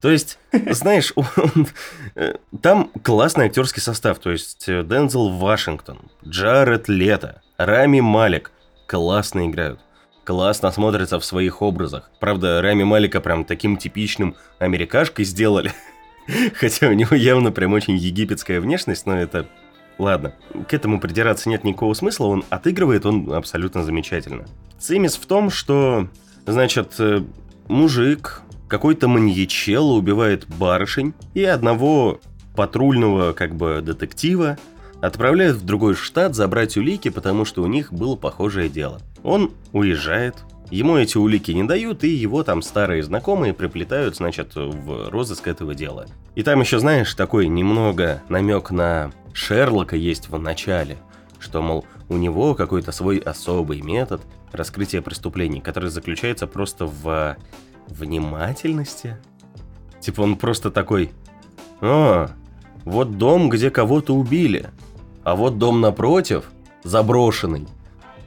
То есть, знаешь, он- э, там классный актерский состав. То есть э, Дензел Вашингтон, Джаред Лето, Рами Малик классно играют. Классно смотрятся в своих образах. Правда, Рами Малика прям таким типичным америкашкой сделали. Хотя у него явно прям очень египетская внешность, но это... Ладно, к этому придираться нет никакого смысла, он отыгрывает он абсолютно замечательно. Цимис в том, что, значит, э, мужик, какой-то маньячел убивает барышень и одного патрульного, как бы, детектива отправляют в другой штат забрать улики, потому что у них было похожее дело. Он уезжает, ему эти улики не дают, и его там старые знакомые приплетают, значит, в розыск этого дела. И там еще, знаешь, такой немного намек на Шерлока есть в начале, что, мол, у него какой-то свой особый метод раскрытия преступлений, который заключается просто в внимательности. Типа он просто такой, а, вот дом, где кого-то убили, а вот дом напротив, заброшенный.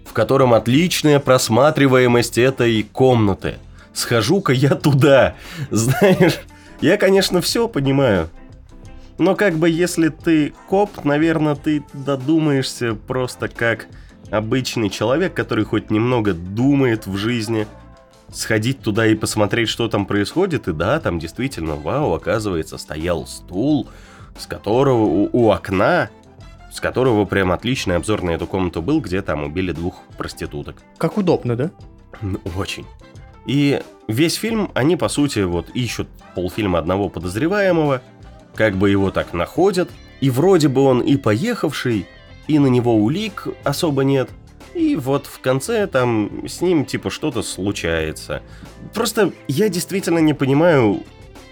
в котором отличная просматриваемость этой комнаты. Схожу-ка я туда. Знаешь, я, конечно, все понимаю. Но как бы если ты коп, наверное, ты додумаешься просто как обычный человек, который хоть немного думает в жизни, сходить туда и посмотреть, что там происходит, и да, там действительно, вау, оказывается, стоял стул, с которого у, у окна, с которого прям отличный обзор на эту комнату был, где там убили двух проституток. Как удобно, да? Очень. И весь фильм, они, по сути, вот ищут полфильма одного подозреваемого, как бы его так находят, и вроде бы он и поехавший, и на него улик особо нет, и вот в конце там с ним типа что-то случается. Просто я действительно не понимаю,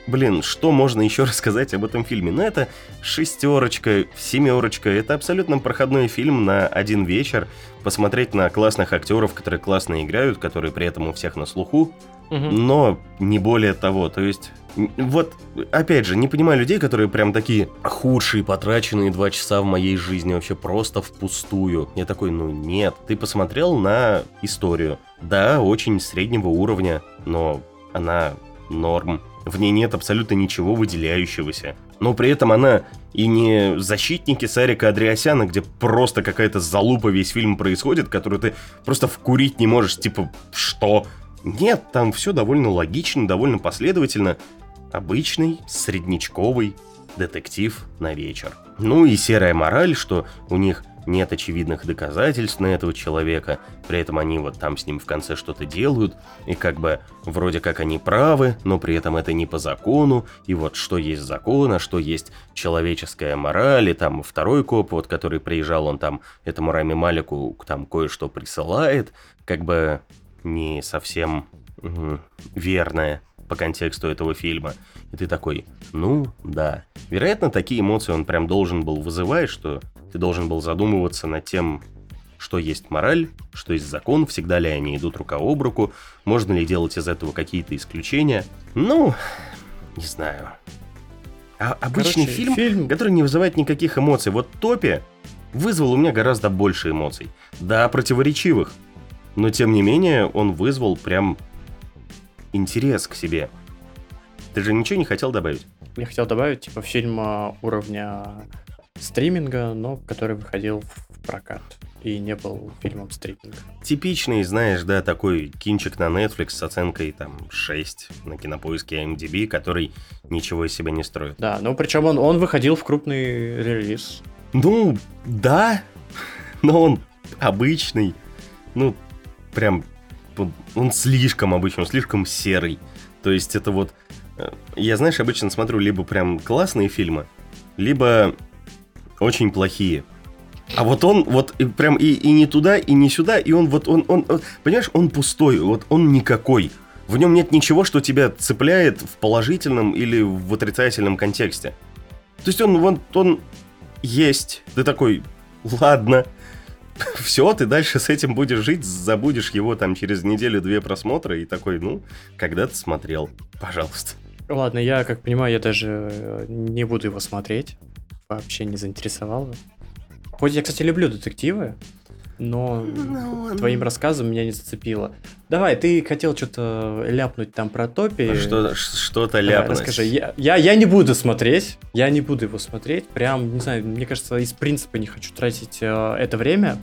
блин, что можно еще рассказать об этом фильме? Ну, это шестерочка, семерочка, это абсолютно проходной фильм на один вечер. Посмотреть на классных актеров, которые классно играют, которые при этом у всех на слуху, угу. но не более того. То есть вот, опять же, не понимаю людей, которые прям такие худшие, потраченные два часа в моей жизни вообще просто впустую. Я такой, ну нет, ты посмотрел на историю. Да, очень среднего уровня, но она норм. В ней нет абсолютно ничего выделяющегося. Но при этом она и не защитники Сарика Андреасяна, где просто какая-то залупа весь фильм происходит, которую ты просто вкурить не можешь, типа, что? Нет, там все довольно логично, довольно последовательно. Обычный, среднечковый детектив на вечер. Ну и серая мораль, что у них нет очевидных доказательств на этого человека, при этом они вот там с ним в конце что-то делают, и как бы вроде как они правы, но при этом это не по закону, и вот что есть закон, а что есть человеческая мораль, и там второй коп, вот который приезжал, он там этому Рами Малику там кое-что присылает, как бы не совсем угу, верное по контексту этого фильма. И ты такой, ну да. Вероятно, такие эмоции он прям должен был вызывать, что ты должен был задумываться над тем, что есть мораль, что есть закон, всегда ли они идут рука об руку, можно ли делать из этого какие-то исключения. Ну, не знаю. А обычный Короче, фильм, фильм, который не вызывает никаких эмоций. Вот Топи вызвал у меня гораздо больше эмоций. Да, противоречивых. Но тем не менее, он вызвал прям интерес к себе. Ты же ничего не хотел добавить? Я хотел добавить, типа, фильм уровня стриминга, но который выходил в прокат и не был фильмом стриминга. Типичный, знаешь, да, такой кинчик на Netflix с оценкой там 6 на кинопоиске IMDb, который ничего из себя не строит. Да, ну причем он, он выходил в крупный релиз. Ну, да, но он обычный. Ну, прям он слишком обычный, он слишком серый. То есть это вот... Э, я, знаешь, обычно смотрю либо прям классные фильмы, либо очень плохие. А вот он вот прям и, и не туда, и не сюда, и он вот он, он, он, понимаешь, он пустой, вот он никакой. В нем нет ничего, что тебя цепляет в положительном или в отрицательном контексте. То есть он, вот он есть, ты такой, ладно, все, ты дальше с этим будешь жить, забудешь его там через неделю-две просмотра и такой, ну, когда ты смотрел, пожалуйста. Ладно, я, как понимаю, я даже э, не буду его смотреть. Вообще не заинтересовал. Хоть я, кстати, люблю детективы, но ну, твоим рассказом меня не зацепило. Давай, ты хотел что-то ляпнуть там про Топи. Что, что-то ляпнуть. Расскажи. Я, я, я не буду смотреть. Я не буду его смотреть. Прям, не знаю, мне кажется, из принципа не хочу тратить э, это время.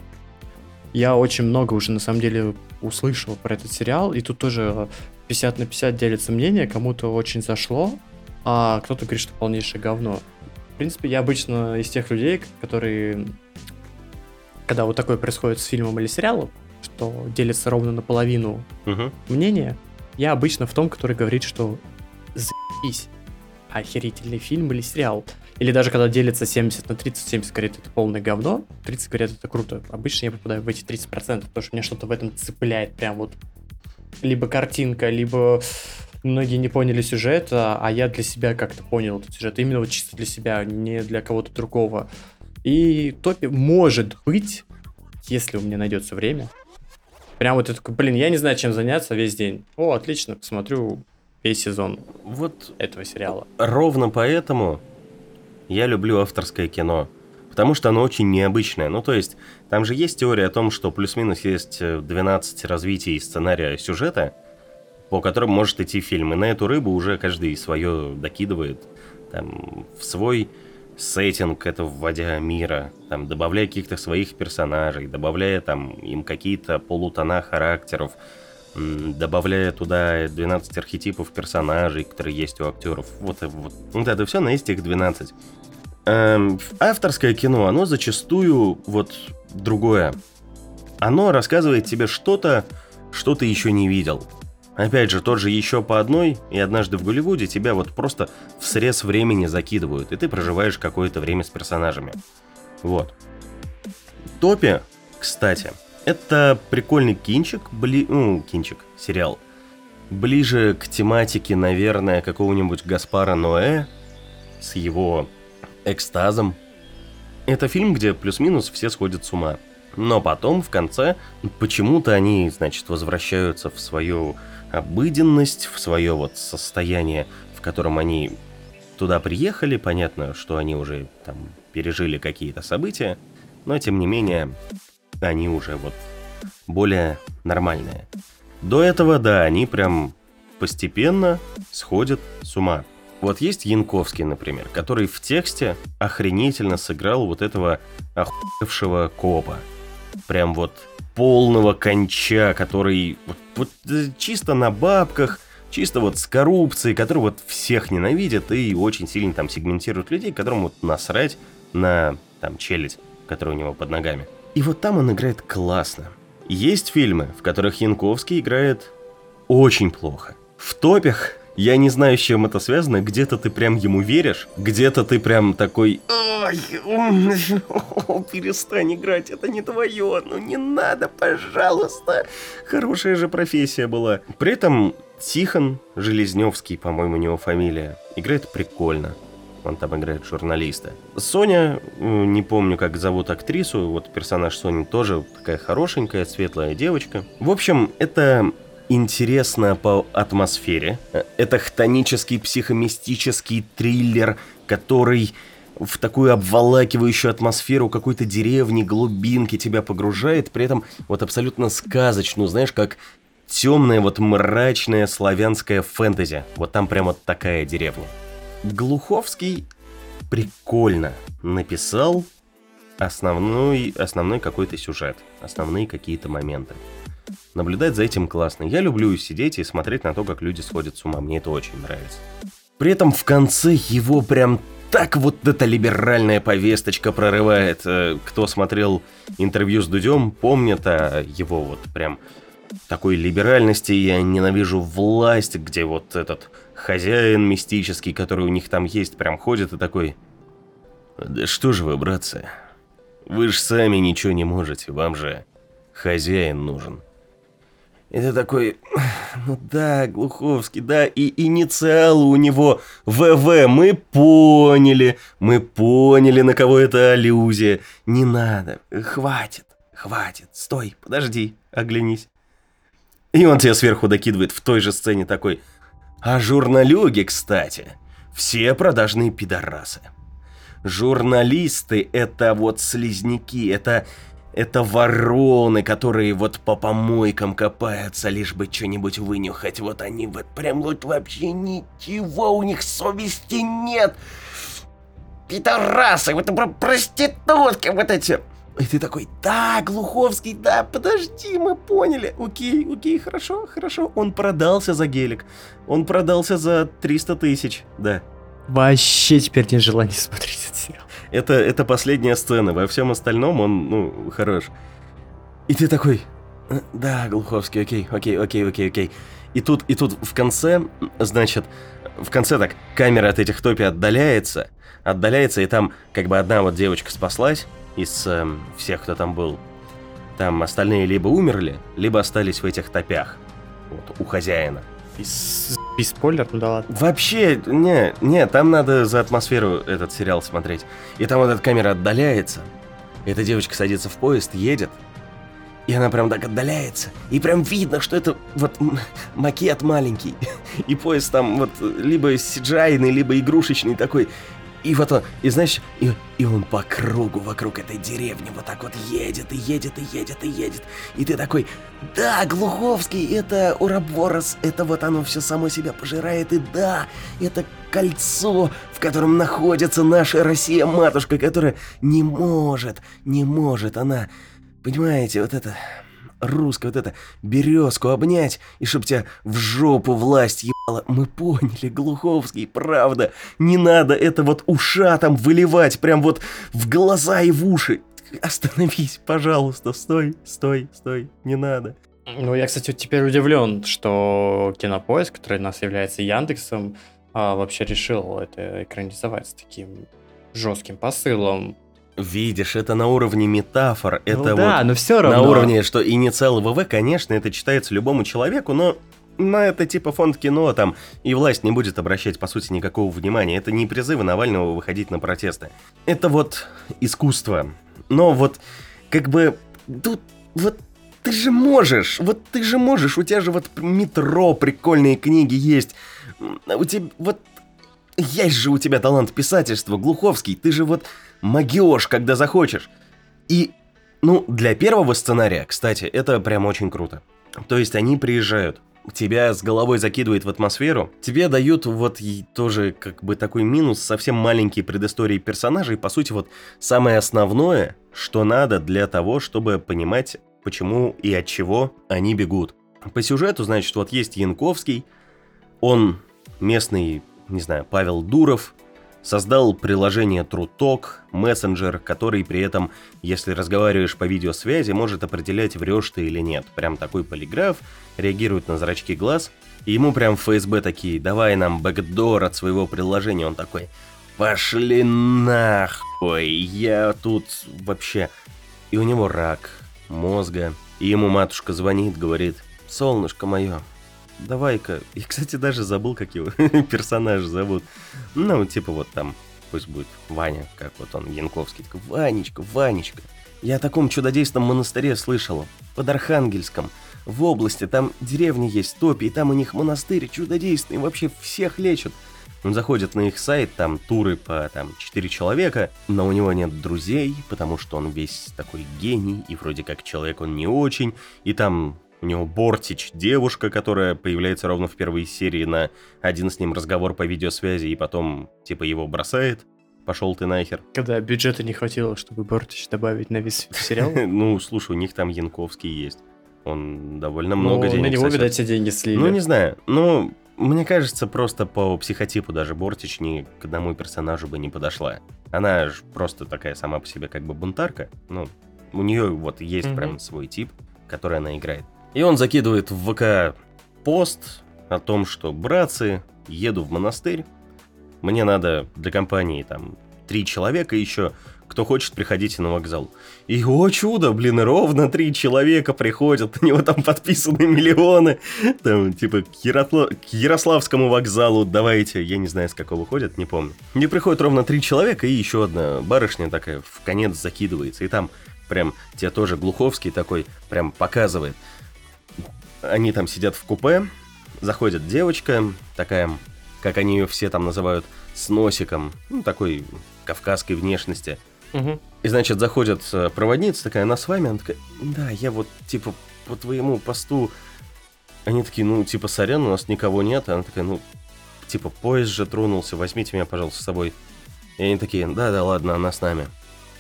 Я очень много уже, на самом деле, услышал про этот сериал. И тут тоже 50 на 50 делится мнение. Кому-то очень зашло, а кто-то говорит, что полнейшее говно. В принципе, я обычно из тех людей, которые когда вот такое происходит с фильмом или сериалом, что делится ровно наполовину угу. мнения, я обычно в том, который говорит, что заебись, охерительный фильм или сериал. Или даже когда делится 70 на 30, 70 говорит, это полное говно, 30 говорят, это круто. Обычно я попадаю в эти 30%, потому что меня что-то в этом цепляет прям вот. Либо картинка, либо многие не поняли сюжет, а я для себя как-то понял этот сюжет. Именно вот чисто для себя, не для кого-то другого. И топе может быть, если у меня найдется время. Прям вот я такой, блин, я не знаю, чем заняться весь день. О, отлично, посмотрю весь сезон вот этого сериала. Ровно поэтому я люблю авторское кино. потому что оно очень необычное. Ну, то есть, там же есть теория о том, что плюс-минус есть 12 развитий сценария сюжета, по которым может идти фильм. И на эту рыбу уже каждый свое докидывает там, в свой сеттинг, это вводя мира, там, добавляя каких-то своих персонажей, добавляя там им какие-то полутона характеров, добавляя туда 12 архетипов персонажей, которые есть у актеров. Вот, вот, вот это все на есть их 12. Эм, авторское кино, оно зачастую вот другое. Оно рассказывает тебе что-то, что ты еще не видел. Опять же, тот же еще по одной, и однажды в Голливуде тебя вот просто в срез времени закидывают, и ты проживаешь какое-то время с персонажами. Вот. Топи, кстати, это прикольный кинчик, бли... ну, кинчик, сериал. Ближе к тематике, наверное, какого-нибудь Гаспара Ноэ с его экстазом. Это фильм, где плюс-минус все сходят с ума. Но потом, в конце, почему-то они, значит, возвращаются в свою обыденность, в свое вот состояние, в котором они туда приехали. Понятно, что они уже там пережили какие-то события, но тем не менее они уже вот более нормальные. До этого, да, они прям постепенно сходят с ума. Вот есть Янковский, например, который в тексте охренительно сыграл вот этого охуевшего копа. Прям вот полного конча, который вот, вот э, чисто на бабках, чисто вот с коррупцией, который вот всех ненавидит и очень сильно там сегментирует людей, которым вот насрать на там челюсть, которая у него под ногами. И вот там он играет классно. Есть фильмы, в которых Янковский играет очень плохо. В топях я не знаю, с чем это связано. Где-то ты прям ему веришь, где-то ты прям такой... Ой, перестань играть, это не твое, ну не надо, пожалуйста. Хорошая же профессия была. При этом Тихон Железневский, по-моему, у него фамилия, играет прикольно. Он там играет журналиста. Соня, не помню, как зовут актрису, вот персонаж Сони тоже такая хорошенькая, светлая девочка. В общем, это интересно по атмосфере. Это хтонический психомистический триллер, который в такую обволакивающую атмосферу какой-то деревни, глубинки тебя погружает, при этом вот абсолютно сказочную, знаешь, как темная вот мрачная славянская фэнтези. Вот там прямо такая деревня. Глуховский прикольно написал основной, основной какой-то сюжет, основные какие-то моменты. Наблюдать за этим классно. Я люблю сидеть и смотреть на то, как люди сходят с ума. Мне это очень нравится. При этом в конце его прям так вот эта либеральная повесточка прорывает. Э, кто смотрел интервью с Дудем, помнит о его вот прям такой либеральности. Я ненавижу власть, где вот этот хозяин мистический, который у них там есть, прям ходит и такой... Да что же вы, братцы, вы же сами ничего не можете, вам же хозяин нужен. И ты такой, ну да, Глуховский, да, и инициалы у него ВВ, мы поняли, мы поняли, на кого это аллюзия. Не надо, хватит, хватит, стой, подожди, оглянись. И он тебя сверху докидывает в той же сцене такой, а журналюги, кстати, все продажные пидорасы. Журналисты это вот слизняки, это это вороны, которые вот по помойкам копаются, лишь бы что-нибудь вынюхать. Вот они вот прям вот вообще ничего, у них совести нет. Пидорасы, вот про проститутки вот эти. И ты такой, да, Глуховский, да, подожди, мы поняли. Окей, окей, хорошо, хорошо. Он продался за гелик. Он продался за 300 тысяч, да. Вообще теперь нет желания смотреть этот сериал. Это, это последняя сцена, во всем остальном он, ну, хорош. И ты такой, «Э, да, Глуховский, окей, окей, окей, окей, окей. И тут, и тут в конце, значит, в конце так, камера от этих топи отдаляется, отдаляется, и там как бы одна вот девочка спаслась из э, всех, кто там был. Там остальные либо умерли, либо остались в этих топях. Вот, у хозяина. Без, без спойлер, ну да ладно. Вообще, не, не, там надо за атмосферу этот сериал смотреть. И там вот эта камера отдаляется. Эта девочка садится в поезд, едет. И она прям так отдаляется. И прям видно, что это вот макет маленький. И поезд там вот либо CGI, либо игрушечный такой. И вот он, и знаешь, и, и он по кругу вокруг этой деревни вот так вот едет, и едет, и едет, и едет. И ты такой, да, Глуховский, это Ураборос, это вот оно все само себя пожирает, и да, это кольцо, в котором находится наша Россия-матушка, которая не может, не может она, понимаете, вот это русская вот эта березку обнять, и чтоб тебя в жопу власть. Мы поняли, Глуховский, правда. Не надо это вот ушатом выливать прям вот в глаза и в уши. Остановись, пожалуйста, стой, стой, стой, не надо. Ну, я, кстати, теперь удивлен, что Кинопоиск, который у нас является Яндексом, а, вообще решил это экранизовать с таким жестким посылом. Видишь, это на уровне метафор, Ну это да, вот но все равно. на уровне, что инициал ВВ, конечно, это читается любому человеку, но на это типа фонд кино там, и власть не будет обращать, по сути, никакого внимания. Это не призывы Навального выходить на протесты. Это вот искусство. Но вот, как бы, тут вот ты же можешь, вот ты же можешь, у тебя же вот метро, прикольные книги есть. У тебя вот есть же у тебя талант писательства, Глуховский, ты же вот магиош, когда захочешь. И, ну, для первого сценария, кстати, это прям очень круто. То есть они приезжают, тебя с головой закидывает в атмосферу, тебе дают вот тоже как бы такой минус, совсем маленькие предыстории персонажей, по сути вот самое основное, что надо для того, чтобы понимать, почему и от чего они бегут. По сюжету, значит, вот есть Янковский, он местный, не знаю, Павел Дуров, создал приложение Труток, мессенджер, который при этом, если разговариваешь по видеосвязи, может определять, врешь ты или нет. Прям такой полиграф, реагирует на зрачки глаз, и ему прям ФСБ такие, давай нам бэкдор от своего приложения. Он такой, пошли нахуй, я тут вообще... И у него рак мозга, и ему матушка звонит, говорит, солнышко мое, давай-ка... И, кстати, даже забыл, как его персонаж зовут. Ну, типа вот там, пусть будет Ваня, как вот он, Янковский. Ванечка, Ванечка, я о таком чудодейственном монастыре слышал, под Архангельском. В области, там деревни есть, топи, и там у них монастырь чудодейственный, вообще всех лечат. Он заходит на их сайт, там туры по там 4 человека, но у него нет друзей, потому что он весь такой гений, и вроде как человек он не очень, и там у него Бортич, девушка, которая появляется ровно в первой серии на один с ним разговор по видеосвязи, и потом типа его бросает. Пошел ты нахер. Когда бюджета не хватило, чтобы Бортич добавить на весь сериал. Ну, слушай, у них там Янковский есть. Он довольно много Ну, денег На него, сосет. видать, все деньги слили. Ну, не знаю. Ну, мне кажется, просто по психотипу даже Бортич ни к одному персонажу бы не подошла. Она же просто такая сама по себе как бы бунтарка. Ну, у нее вот есть Мгм. прям свой тип, который она играет. И он закидывает в ВК пост о том, что «Братцы, еду в монастырь, мне надо для компании там три человека еще, кто хочет, приходите на вокзал». И, о чудо, блин, ровно три человека приходят, на него там подписаны миллионы. Там, типа, к, Ярослав- к Ярославскому вокзалу давайте, я не знаю, с какого ходят, не помню. Мне приходит ровно три человека, и еще одна барышня такая в конец закидывается. И там прям тебе тоже Глуховский такой прям показывает. Они там сидят в купе, заходит девочка, такая, как они ее все там называют, с носиком, ну, такой кавказской внешности. Мгм. И, значит, заходит э, проводница такая, она с вами? Она такая, да, я вот, типа, по твоему посту. Они такие, ну, типа, сорян, у нас никого нет. Она такая, ну, типа, поезд же тронулся, возьмите меня, пожалуйста, с собой. И они такие, да-да, ладно, она с нами.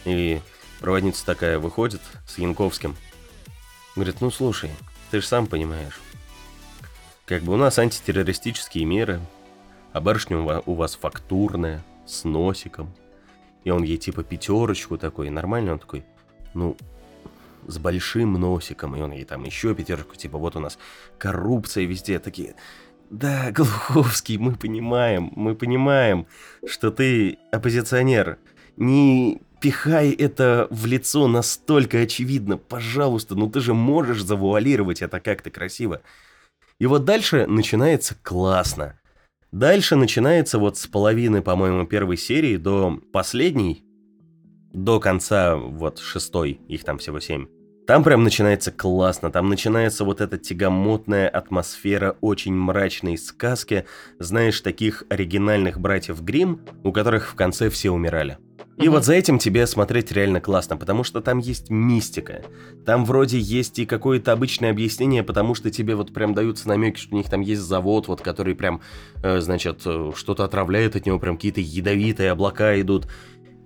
И проводница такая выходит с Янковским. Говорит, ну, слушай, ты же сам понимаешь. Как бы у нас антитеррористические меры, а барышня у вас фактурная, с носиком. И он ей типа пятерочку такой, нормально, он такой, ну, с большим носиком, и он ей там еще пятерочку, типа вот у нас коррупция везде, такие, да, Глуховский, мы понимаем, мы понимаем, что ты оппозиционер, не пихай это в лицо настолько очевидно, пожалуйста, ну ты же можешь завуалировать это как-то красиво. И вот дальше начинается классно. Дальше начинается вот с половины, по-моему, первой серии до последней, до конца вот шестой, их там всего семь. Там прям начинается классно, там начинается вот эта тягомотная атмосфера очень мрачной сказки, знаешь, таких оригинальных братьев Грим, у которых в конце все умирали. И вот за этим тебе смотреть реально классно, потому что там есть мистика. Там вроде есть и какое-то обычное объяснение, потому что тебе вот прям даются намеки, что у них там есть завод, вот который прям, э, значит, э, что-то отравляет от него, прям какие-то ядовитые облака идут.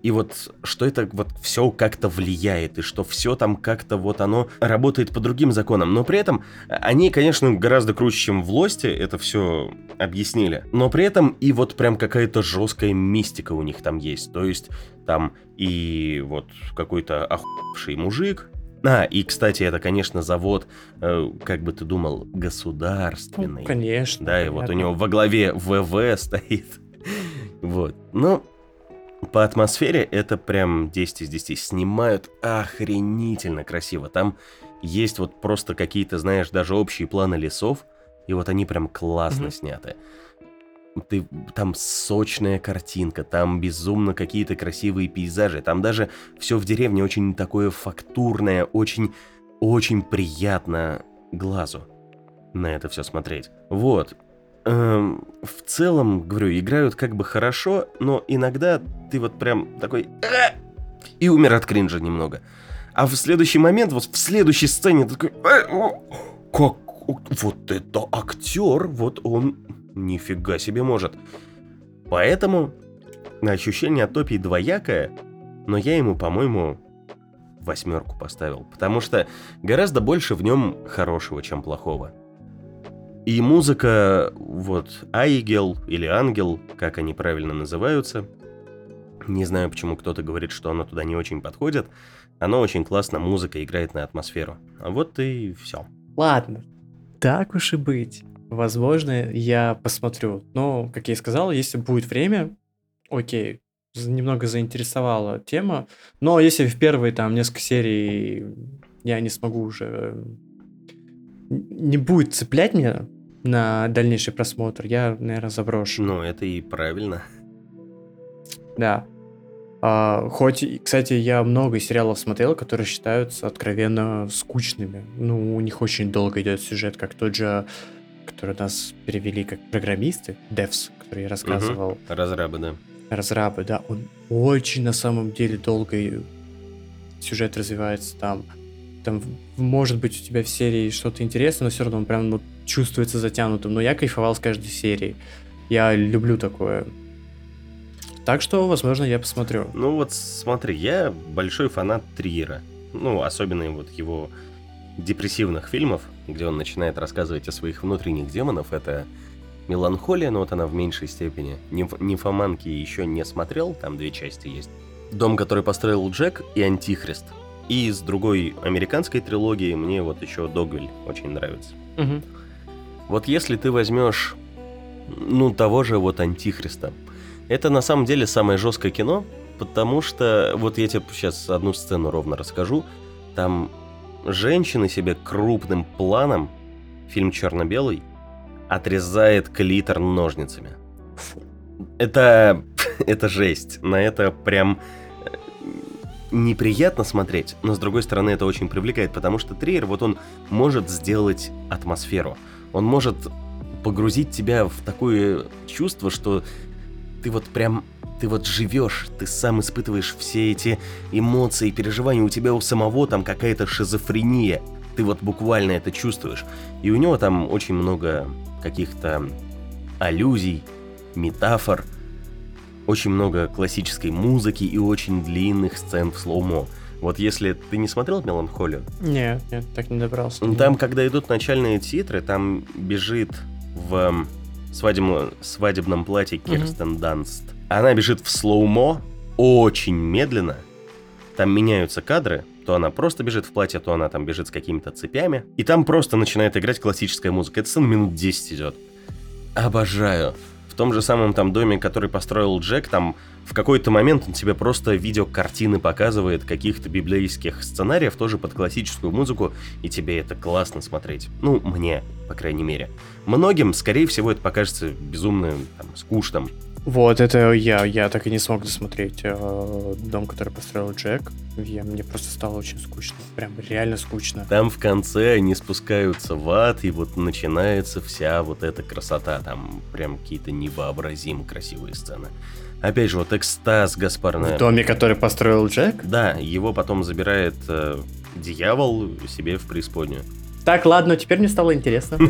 И вот что это вот все как-то влияет, и что все там как-то вот оно работает по другим законам. Но при этом они, конечно, гораздо круче, чем в Лосте это все объяснили. Но при этом и вот прям какая-то жесткая мистика у них там есть. То есть там и вот какой-то охуевший мужик. А, и, кстати, это, конечно, завод, э, как бы ты думал, государственный. Ну, конечно. Да, и вот у понятно. него во главе ВВ стоит. Вот. Ну, по атмосфере это прям 10 из 10. Снимают охренительно красиво. Там есть вот просто какие-то, знаешь, даже общие планы лесов, и вот они прям классно Мгм. сняты. Ты, там сочная картинка, там безумно какие-то красивые пейзажи, там даже все в деревне очень такое фактурное, очень, очень приятно глазу на это все смотреть. Вот. Эм, в целом, говорю, играют как бы хорошо, но иногда ты вот прям такой... «А!» И умер от кринжа немного. А в следующий момент, вот в следующей сцене ты такой... «А, о, Как... Вот это актер, вот он нифига себе может. Поэтому ощущение от Топи двоякое, но я ему, по-моему, восьмерку поставил. Потому что гораздо больше в нем хорошего, чем плохого. И музыка, вот, Айгел или Ангел, как они правильно называются, не знаю, почему кто-то говорит, что оно туда не очень подходит, оно очень классно, музыка играет на атмосферу. А вот и все. Ладно, так уж и быть. Возможно, я посмотрю. Но, как я и сказал, если будет время, окей, немного заинтересовала тема. Но если в первые там несколько серий я не смогу уже... Не будет цеплять меня на дальнейший просмотр, я, наверное, заброшу. Ну, это и правильно. Да. А, хоть, кстати, я много сериалов смотрел, которые считаются откровенно скучными. Ну, у них очень долго идет сюжет, как тот же, который нас перевели как программисты, Devs, который я рассказывал, Разрабы, да. разрабы, да, он очень на самом деле долго сюжет развивается там. Там может быть у тебя в серии что-то интересное, но все равно он прям ну, чувствуется затянутым. Но я кайфовал с каждой серии. Я люблю такое. Так что, возможно, я посмотрю. Ну вот смотри, я большой фанат Триера. Ну, особенно вот его депрессивных фильмов, где он начинает рассказывать о своих внутренних демонов. Это «Меланхолия», но вот она в меньшей степени. Нимф- «Нимфоманки» еще не смотрел, там две части есть. «Дом, который построил Джек» и «Антихрист». И из другой американской трилогии мне вот еще «Догвиль» очень нравится. Мгм. Вот если ты возьмешь, ну, того же вот Антихриста, это на самом деле самое жесткое кино, потому что, вот я тебе сейчас одну сцену ровно расскажу, там женщина себе крупным планом, фильм черно-белый, отрезает клитор ножницами. Это, это жесть, на это прям неприятно смотреть, но с другой стороны это очень привлекает, потому что Триер, вот он может сделать атмосферу, он может погрузить тебя в такое чувство, что ты вот прям, ты вот живешь, ты сам испытываешь все эти эмоции, переживания, у тебя у самого там какая-то шизофрения, ты вот буквально это чувствуешь. И у него там очень много каких-то аллюзий, метафор, очень много классической музыки и очень длинных сцен в слоумо. Вот если ты не смотрел «Меланхолию», Нет, нет, так не добрался. ну, Там, когда идут начальные титры, там бежит в свадебном, свадебном платье. Кирстен Данст. Она бежит в слоумо очень медленно. Там меняются кадры. То она просто бежит в платье, то она там бежит с какими-то цепями. И там просто начинает играть классическая музыка. Эта сцена минут 10 идет. Обожаю. Том же самом там доме, который построил Джек, там в какой-то момент он тебе просто видеокартины показывает каких-то библейских сценариев, тоже под классическую музыку, и тебе это классно смотреть. Ну, мне, по крайней мере. Многим, скорее всего, это покажется безумно там, скучным. Вот, это я, я так и не смог досмотреть э, дом, который построил Джек. Я, мне просто стало очень скучно. Прям реально скучно. Там в конце они спускаются в ад, и вот начинается вся вот эта красота. Там прям какие-то невообразимо красивые сцены. Опять же, вот экстаз Гаспар... В доме, который построил Джек? Да, его потом забирает э, дьявол себе в преисподнюю. Так, ладно, теперь мне стало интересно.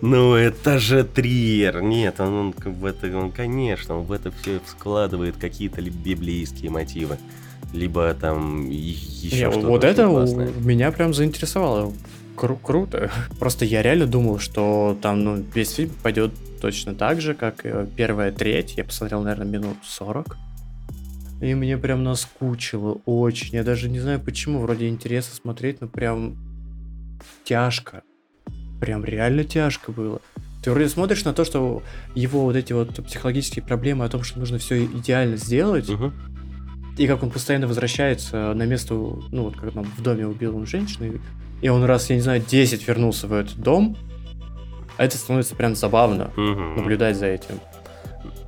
Ну, это же триллер. Нет, он, он в это, он, конечно, он в это все складывает какие-то библейские мотивы. Либо там еще Не, что-то Вот это классное. меня прям заинтересовало. Кру- круто. Просто я реально думал, что там ну, весь фильм пойдет точно так же, как э, первая треть. Я посмотрел, наверное, минут 40. И мне прям наскучило очень. Я даже не знаю почему. Вроде интересно смотреть, но прям тяжко. Прям реально тяжко было. Ты вроде смотришь на то, что его вот эти вот психологические проблемы о том, что нужно все идеально сделать, Мгм. и как он постоянно возвращается на место, ну вот как там в доме убил он женщину, и- он раз, я не знаю, 10 вернулся в этот дом, а это становится прям забавно Мгм. наблюдать за этим.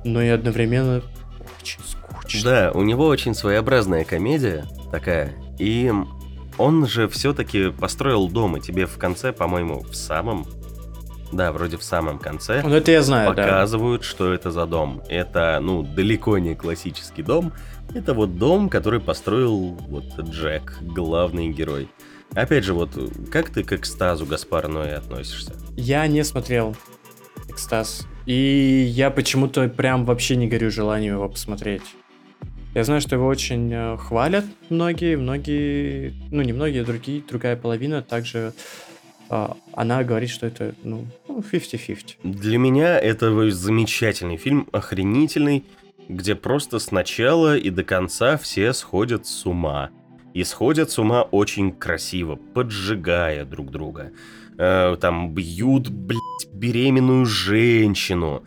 Но и одновременно очень скучно. Да, у него очень своеобразная комедия такая, и он же все-таки построил дом, и тебе в конце, по-моему, в самом, да, вроде в самом конце, Ну это я знаю, да. показывают, что это за дом. Это, ну, далеко не классический дом. Это вот дом, который построил вот Джек, главный герой. Опять же, вот как ты к экстазу Гаспара Ноэ относишься? Я не смотрел Экстаз. И я почему-то прям вообще не горю желанием его посмотреть. Я знаю, что его очень э, хвалят многие, многие, ну не многие, а другие, другая половина также а, она говорит, что это, ну, ну, 50-50. Для меня это замечательный фильм, охренительный, где просто сначала и до конца все сходят с ума. И сходят с ума очень красиво, поджигая друг друга. Э, там бьют, блядь, беременную женщину.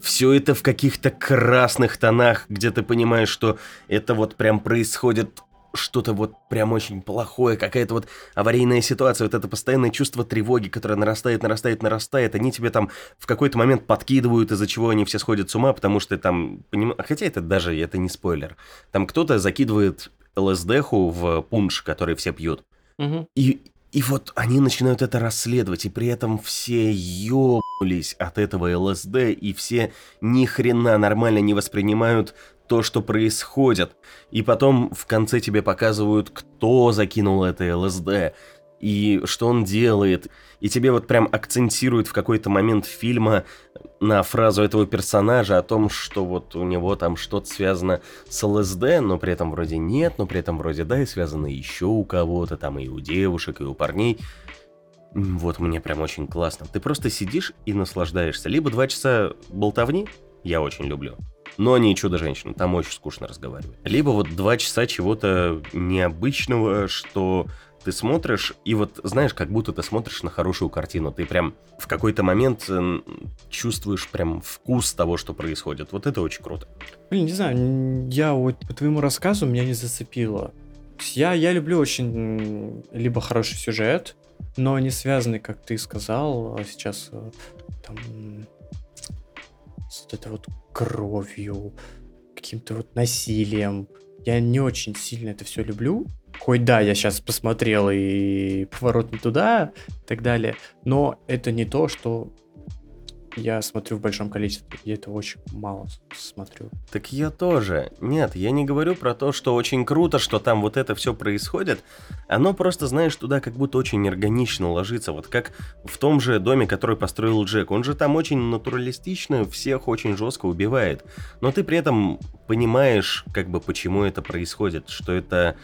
Все это в каких-то красных тонах, где ты понимаешь, что это вот прям происходит что-то вот прям очень плохое, какая-то вот аварийная ситуация, вот это постоянное чувство тревоги, которое нарастает, нарастает, нарастает, они тебе там в какой-то момент подкидывают, из-за чего они все сходят с ума, потому что там, поним... хотя это даже, это не спойлер, там кто-то закидывает ЛСДху в пунш, который все пьют, Мгм. и, и вот они начинают это расследовать, и при этом все ёбнулись от этого ЛСД, и все ни хрена нормально не воспринимают то, что происходит. И потом в конце тебе показывают, кто закинул это ЛСД, и что он делает. И тебе вот прям акцентируют в какой-то момент фильма на фразу этого персонажа о том, что вот у него там что-то связано с ЛСД, но при этом вроде нет, но при этом вроде да, и связано еще у кого-то, там и у девушек, и у парней. Вот мне прям очень классно. Ты просто сидишь и наслаждаешься. Либо два часа болтовни, я очень люблю, но не чудо-женщина, там очень скучно разговаривать. Либо вот два часа чего-то необычного, что ты смотришь, и вот знаешь, как будто ты смотришь на хорошую картину. Ты прям в какой-то момент м, чувствуешь прям вкус того, что происходит. Вот это очень круто. Блин, не знаю, я вот по твоему рассказу меня не зацепило. Я, я люблю очень либо хороший сюжет, но не связанный, как ты сказал, а сейчас э, там с вот этой вот кровью, каким-то вот насилием. Я не очень сильно это все люблю. Хоть да, я сейчас посмотрел и поворот не туда и так далее, но это не то, что я смотрю в большом количестве. Я это очень мало смотрю. Так я тоже. Нет, я не говорю про то, что очень круто, что там вот это все происходит. Оно просто, знаешь, туда как будто очень органично ложится. Вот как в том же доме, который построил Джек. Он же там очень натуралистично всех очень жестко убивает. Но ты при этом понимаешь, как бы, почему это происходит. Что это,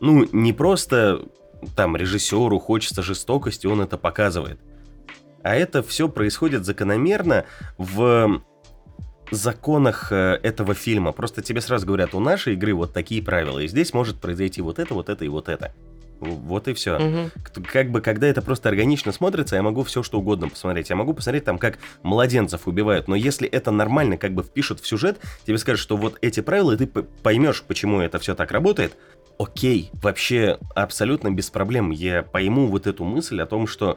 ну, не просто там режиссеру хочется жестокости, он это показывает. А это все происходит закономерно в законах э, этого фильма. Просто тебе сразу говорят, у нашей игры вот такие правила, и здесь может произойти вот это, вот это и вот это. Вот и все. Мгм. Как бы, когда это просто органично смотрится, я могу все что угодно посмотреть. Я могу посмотреть там, как младенцев убивают. Но если это нормально как бы впишут в сюжет, тебе скажут, что вот эти правила, и ты поймешь, почему это все так работает. Окей, вообще абсолютно без проблем. Я пойму вот эту мысль о том, что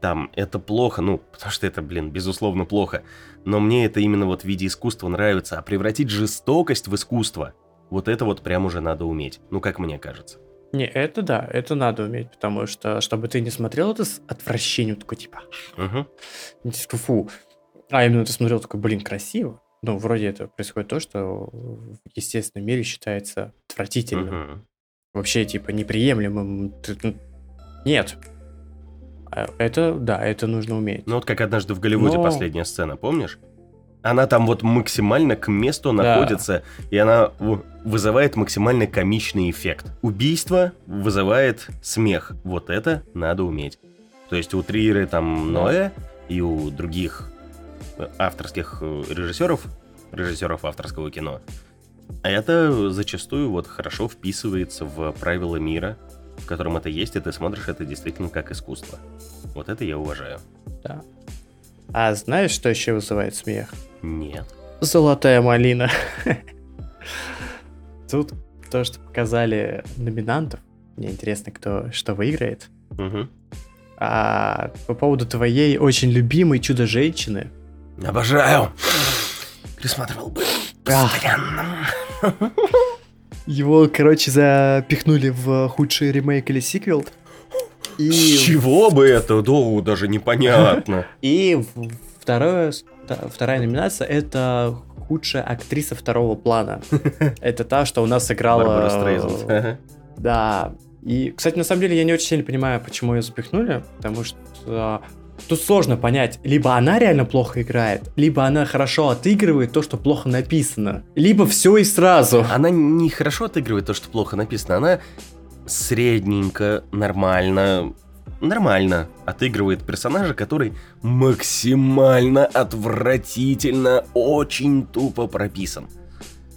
там это плохо, ну, потому что это, блин, безусловно плохо, но мне это именно вот в виде искусства нравится, а превратить жестокость в искусство, вот это вот прям уже надо уметь, ну, как мне кажется. Не, это да, это надо уметь, потому что, чтобы ты не смотрел это с отвращением, такой, типа, Угу. фу, а именно ты смотрел такой, блин, красиво. Ну, вроде это происходит то, что в естественном мире считается отвратительным. Вообще, типа, неприемлемым. Ну, Нет. А Это, да, это нужно уметь. Ну вот как однажды в Голливуде Но- последняя сцена, помнишь? Она там вот максимально к месту Да. находится, и она вызывает максимально комичный эффект. Убийство вызывает смех. Вот это надо уметь. То есть у Триеры там. Ноэ и у других авторских э, режиссеров, режиссеров авторского кино, это зачастую вот хорошо вписывается в правила мира, в котором это есть, и ты смотришь это действительно как искусство. Вот это я уважаю. Да. А знаешь, что еще вызывает смех? Нет. Золотая малина. Тут то, что показали номинантов. Мне интересно, кто что выиграет. Мгм. А по поводу твоей очень любимой чудо-женщины. Обожаю. Пересматривал бы постоянно. Его, короче, запихнули в худший ремейк или сиквел. И, С чего бы это? Да, даже непонятно. и второе, вторая номинация это худшая актриса второго плана. Это та, что у нас сыграла... Ага. Да. И, кстати, на самом деле я не очень сильно понимаю, почему ее запихнули, потому что тут сложно понять, либо она реально плохо играет, либо она хорошо отыгрывает то, что плохо написано, либо все и сразу. Она не хорошо отыгрывает то, что плохо написано. Она средненько, нормально, нормально отыгрывает персонажа, который максимально отвратительно, очень тупо прописан.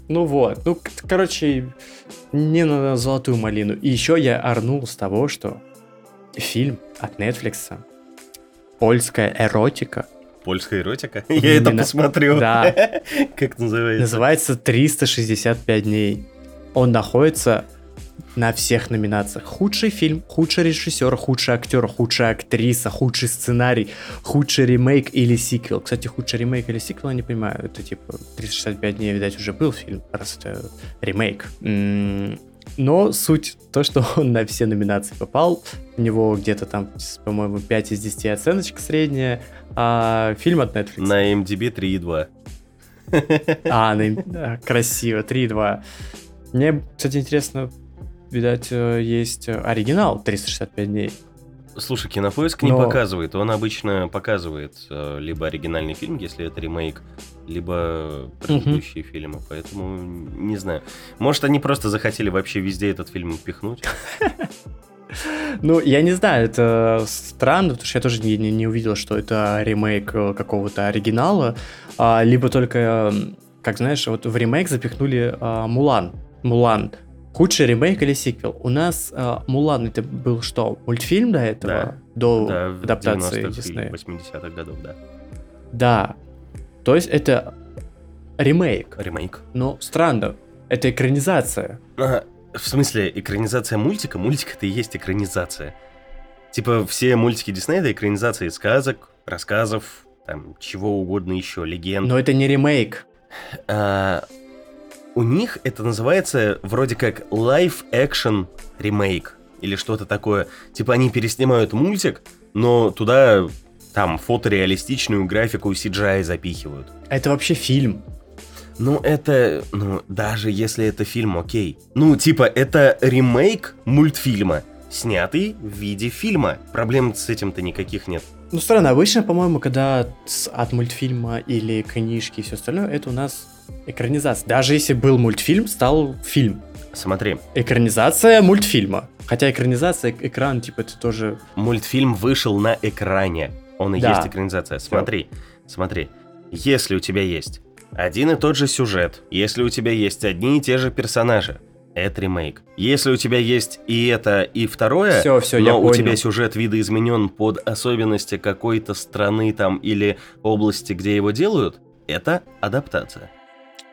Ну вот, ну, короче, не на золотую малину. И еще я орнул с того, что фильм от Netflix, польская эротика, Польская эротика? Я это посмотрю. Да. Как называется? называется 365 дней. Он находится на всех номинациях. Худший фильм, худший режиссер, худший актер, худшая актриса, худший сценарий, худший ремейк или сиквел. Кстати, худший ремейк или сиквел, я не понимаю. Это типа 365 дней, видать, уже был фильм, раз это ремейк. М, Но суть то, что он на все номинации попал. У него где-то там, по-моему, 5 из 10 оценочка средняя. А фильм от Netflix. На MDB 3,2. А, на- красиво, 3.2. Мне, кстати, интересно, видать, э, есть э, оригинал 365 дней. Слушай, Кинопоиск не Но- показывает. Он обычно показывает э, либо оригинальный фильм, если это ремейк, либо предыдущие фильмы. Поэтому не знаю. Может, они просто захотели вообще везде этот фильм впихнуть? Ну, я не знаю, это странно, потому что я тоже не, не- не увидел, что это ремейк э, какого-то оригинала, а, либо только, как знаешь, вот в ремейк запихнули а, Мулан. Мулан. Худший ремейк или сиквел? У нас а, Мулан это был что, мультфильм до этого? Да. До Да, адаптации 90-х и Диснея? 80-х годов, да. Да. То есть это ремейк. Ремейк. Но странно, это экранизация. А, в смысле, экранизация мультика? Мультик это и есть экранизация. Типа, все мультики Диснея это экранизации сказок, рассказов, там, чего угодно еще, легенд. Но это не ремейк. А, у них это называется вроде как live-action ремейк или что-то такое. Типа они переснимают мультик, но туда там фотореалистичную графику CGI запихивают. Это вообще фильм. Ну, это... Ну, даже если это фильм, окей. Ну, типа, это ремейк мультфильма, снятый в виде фильма. Проблем с этим-то никаких нет. Ну, странно, обычно, по-моему, когда от мультфильма или книжки и все остальное, это у нас экранизация. Даже если был мультфильм, стал фильм. Смотри, Экранизация мультфильма. Хотя экранизация, эк- экран, типа, это тоже... мультфильм вышел на экране. Он и Да. есть экранизация. Смотри, смотри. Если у тебя есть один и тот же сюжет, если у тебя есть одни и те же персонажи, это ремейк. Если у тебя есть и это, и второе, Все, все, но я у понял. тебя сюжет видоизменен под особенности какой-то страны там или области, где его делают, это адаптация.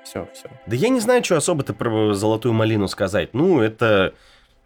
Все, все. Да я не знаю, что особо-то про золотую малину сказать. Ну, это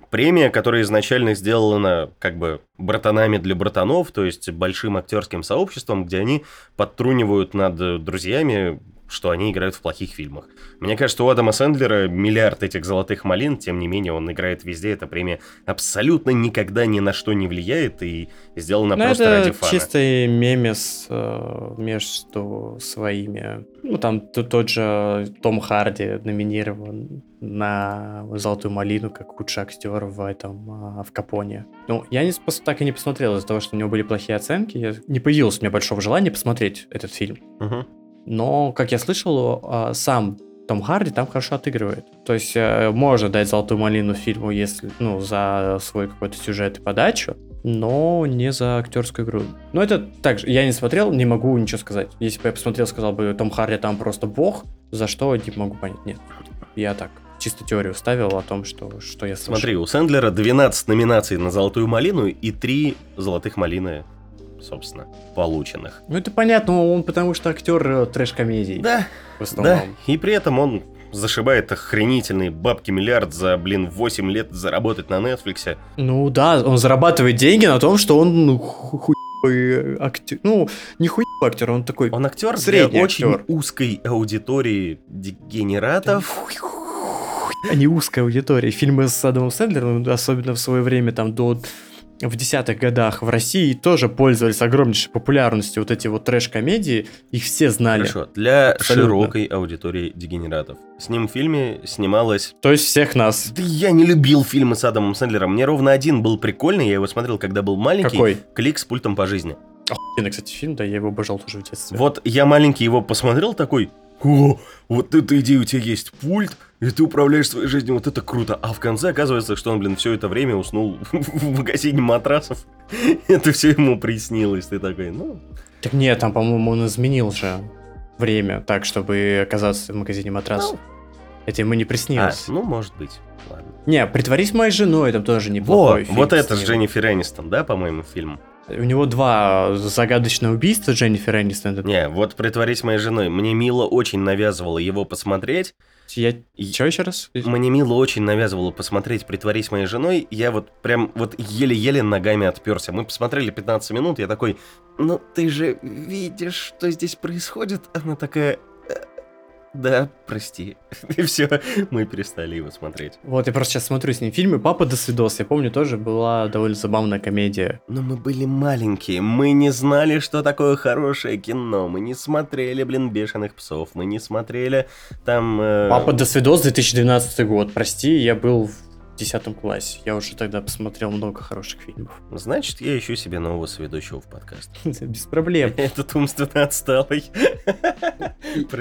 премия, которая изначально сделана как бы братанами для братанов, то есть большим актерским сообществом, где они подтрунивают над друзьями, что они играют в плохих фильмах. Мне кажется, у Адама Сэндлера миллиард этих золотых малин, тем не менее он играет везде, эта премия абсолютно никогда ни на что не влияет и сделана Ну, просто это ради фана. чистый мемес э, между своими. Ну, там тот же Том Харди номинирован на «Золотую малину» как лучший актер в этом, а, в Капоне. Ну, я не, так и не посмотрел из-за того, что у него были плохие оценки. Я- Не появилось у меня большого желания посмотреть этот фильм. Мгм. Но, как я слышал, а, сам Том Харди там хорошо отыгрывает. То есть э, можно дать золотую малину фильму, если, ну, за свой какой-то сюжет и подачу, но не за актерскую игру. Но это также, я не смотрел, не могу ничего сказать. Если бы я посмотрел, сказал бы, Том Харди там просто бог, за что, не могу понять. Нет, я так, чисто теорию ставил о том, что, что я слышал. Смотри, у Сэндлера 12 номинаций на «Золотую малину» и 3 «Золотых малины», собственно, полученных. Ну это понятно, он потому что актер э, трэш-комедий Да, в основном. да, и при этом он зашибает охренительные бабки миллиард за, блин, 8 лет заработать на Нетфликсе. Ну да, он зарабатывает деньги на том, что он ну, ху- хуёвый актер. Ну, не хуёвый актер, он такой... Он актер Средний для очень актер. узкой аудитории дегенератов. А не узкая аудитория. Фильмы с Адамом Сэндлером, особенно в свое время, там, до в десятых годах в России тоже пользовались огромнейшей популярностью вот эти вот трэш-комедии, их все знали. Хорошо, для Абсолютно. широкой аудитории дегенератов. С ним в фильме снималась... То есть всех нас. Да я не любил фильмы с Адамом Сэндлером. Мне ровно один был прикольный, я его смотрел, когда был маленький. Какой? Клик с пультом по жизни. Охуенный, кстати, фильм, да, я его обожал тоже в детстве. Вот я маленький его посмотрел такой, о, вот эта идея, у тебя есть пульт, и ты управляешь своей жизнью, вот это круто. А в конце оказывается, что он, блин, все это время уснул в магазине матрасов. Это все ему приснилось. Ты такой, ну... Так нет, там, по-моему, он изменил же время так, чтобы оказаться в магазине матрасов. Это ему не А, приснилось. ну, может быть. Ладно. Не, притворись моей женой, там тоже Во, неплохой фильм вот это с. Дженнифер Энистон, да, по-моему, фильм? У него два загадочное убийства Дженнифер Энистон. Не, вот «Притворись моей женой». Мне Мила очень навязывала его посмотреть. Я... Че еще раз? Мне Мила очень навязывала посмотреть «Притворись моей женой». Я вот прям вот еле-еле ногами отперся. Мы посмотрели 15 минут, я такой, ну ты же видишь, что здесь происходит? Она такая, «Э, да, прости. И все, мы перестали его смотреть. Вот я просто сейчас смотрю с ним фильмы «Папа до свидос». Я помню, тоже была довольно забавная комедия. Но мы были маленькие, мы не знали, что такое хорошее кино. Мы не смотрели, блин, «Бешеных псов», мы не смотрели там... э, «Папа до свидос» 2012 год. Прости, я был в 10 классе. Я уже тогда посмотрел много хороших фильмов. Значит, я ищу себе нового сведущего в подкаст. Без проблем. Этот умственно отсталый.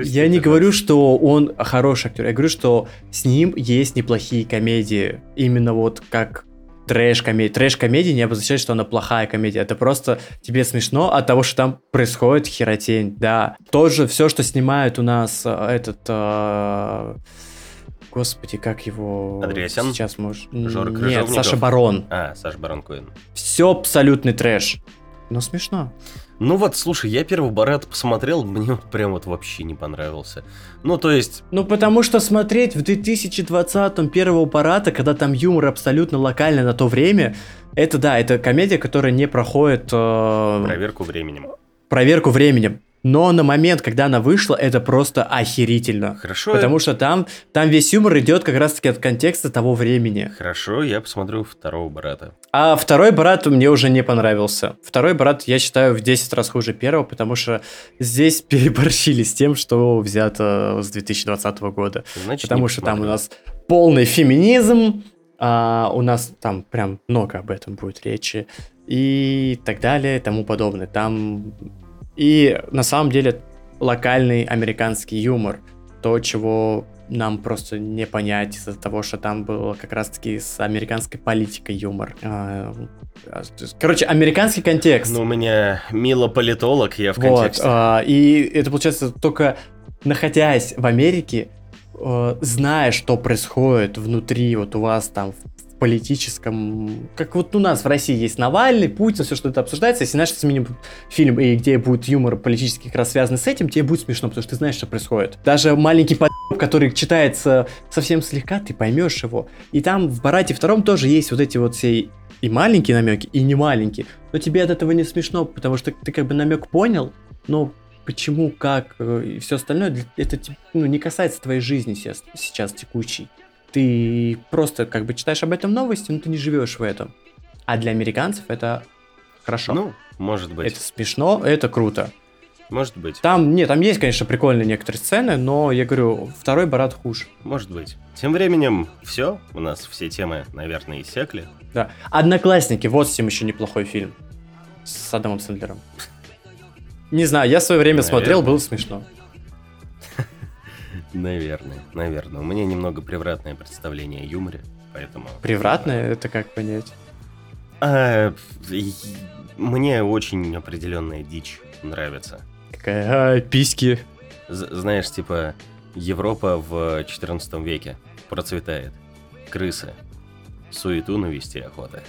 Я не говорю, что он хороший актер, я говорю, что с ним есть неплохие комедии. Именно вот как трэш-комедия. Трэш-комедия не обозначает, что она плохая комедия. Это просто тебе смешно от того, что там происходит херотень. Да. Тоже все, что снимает у нас э, этот... э, Господи, как его... Андреасян? Сейчас можешь... Жора Нет? Саша Барон. А, Саш Барон Коэн. Все абсолютный трэш. Но смешно. Ну вот, слушай, я первый Барат посмотрел, мне вот прям вот вообще не понравился. Ну, то есть, Ну, потому что смотреть в 2020-м первого парата, когда там юмор абсолютно локальный на то время, это да, это комедия, которая не проходит э, проверку временем. проверку временем. Но на момент, когда она вышла, это просто охерительно. Хорошо, Потому что там, там весь юмор идет как раз-таки от контекста того времени. хорошо, я посмотрю второго Барата. А второй брат мне уже не понравился. Второй брат, я считаю, в 10 раз хуже первого, потому что здесь переборщили с тем, что взято с 2020 года. Значит, Потому что там у нас полный феминизм, а у нас там прям много об этом будет речи и так далее, и тому подобное. Там и на самом деле локальный американский юмор, то, чего нам просто не понять из-за того, что там было как раз-таки с американской политикой юмор. А, а, Короче, американский контекст. Ну, у меня Мила политолог, я в Вот, контексте. а, и это получается только находясь в Америке, э, зная, что происходит внутри вот у вас там политическом... Как вот у нас в России есть Навальный, Путин, все, что это обсуждается. Если что сменим фильм, и где будет юмор политический как раз связанный с этим, тебе будет смешно, потому что ты знаешь, что происходит. Даже маленький под который читается совсем слегка, ты поймешь его. И там в Барате втором тоже есть вот эти вот все и маленькие намеки, и не маленькие. Но тебе от этого не смешно, потому что ты как бы намек понял, но почему, как э, и все остальное, это ну, не касается твоей жизни сейчас, сейчас текущей. Ты просто как бы читаешь об этом новости, но ты не живешь в этом. А для американцев это хорошо. Ну, может быть. Это смешно, это круто. Может быть. Там, нет, там есть, конечно, прикольные некоторые сцены, но я говорю, второй Барат хуже. Может быть. Тем временем все, у нас все темы, наверное, иссякли. Да. Одноклассники, вот с тем еще неплохой фильм. С Адамом Сэндлером. Не знаю, я в свое время наверное. смотрел, было смешно. Наверное, наверное. У меня немного превратное представление о юморе, поэтому... Превратное? Это как понять? А, мне очень определенная дичь нравится. Какая? А, письки. знаешь, типа, Европа в 14 веке процветает. Крысы. Суету навести охота.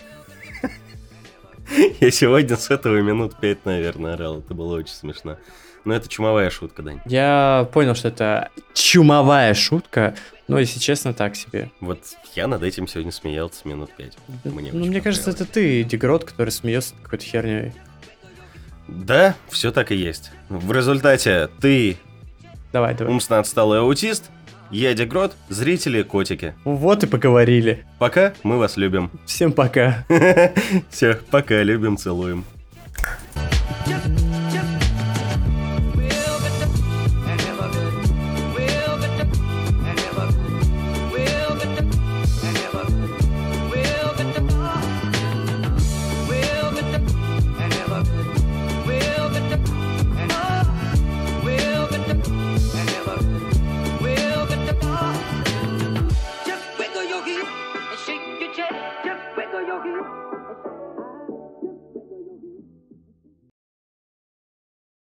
Я сегодня с этого минут пять, наверное, орал. Это было очень смешно. Но это чумовая шутка, Дань. Я понял, что это чумовая шутка, но, если честно, так себе. Вот я над этим сегодня смеялся минут пять. Мне ну, мне кажется, это ты, Дегрот, который смеется над какой-то херней. Да, все так и есть. В результате ты давай, давай. умственно отсталый аутист, я Дегрот, зрители котики. Вот и поговорили. Пока, мы вас любим. Всем пока. Все, пока, любим, целуем.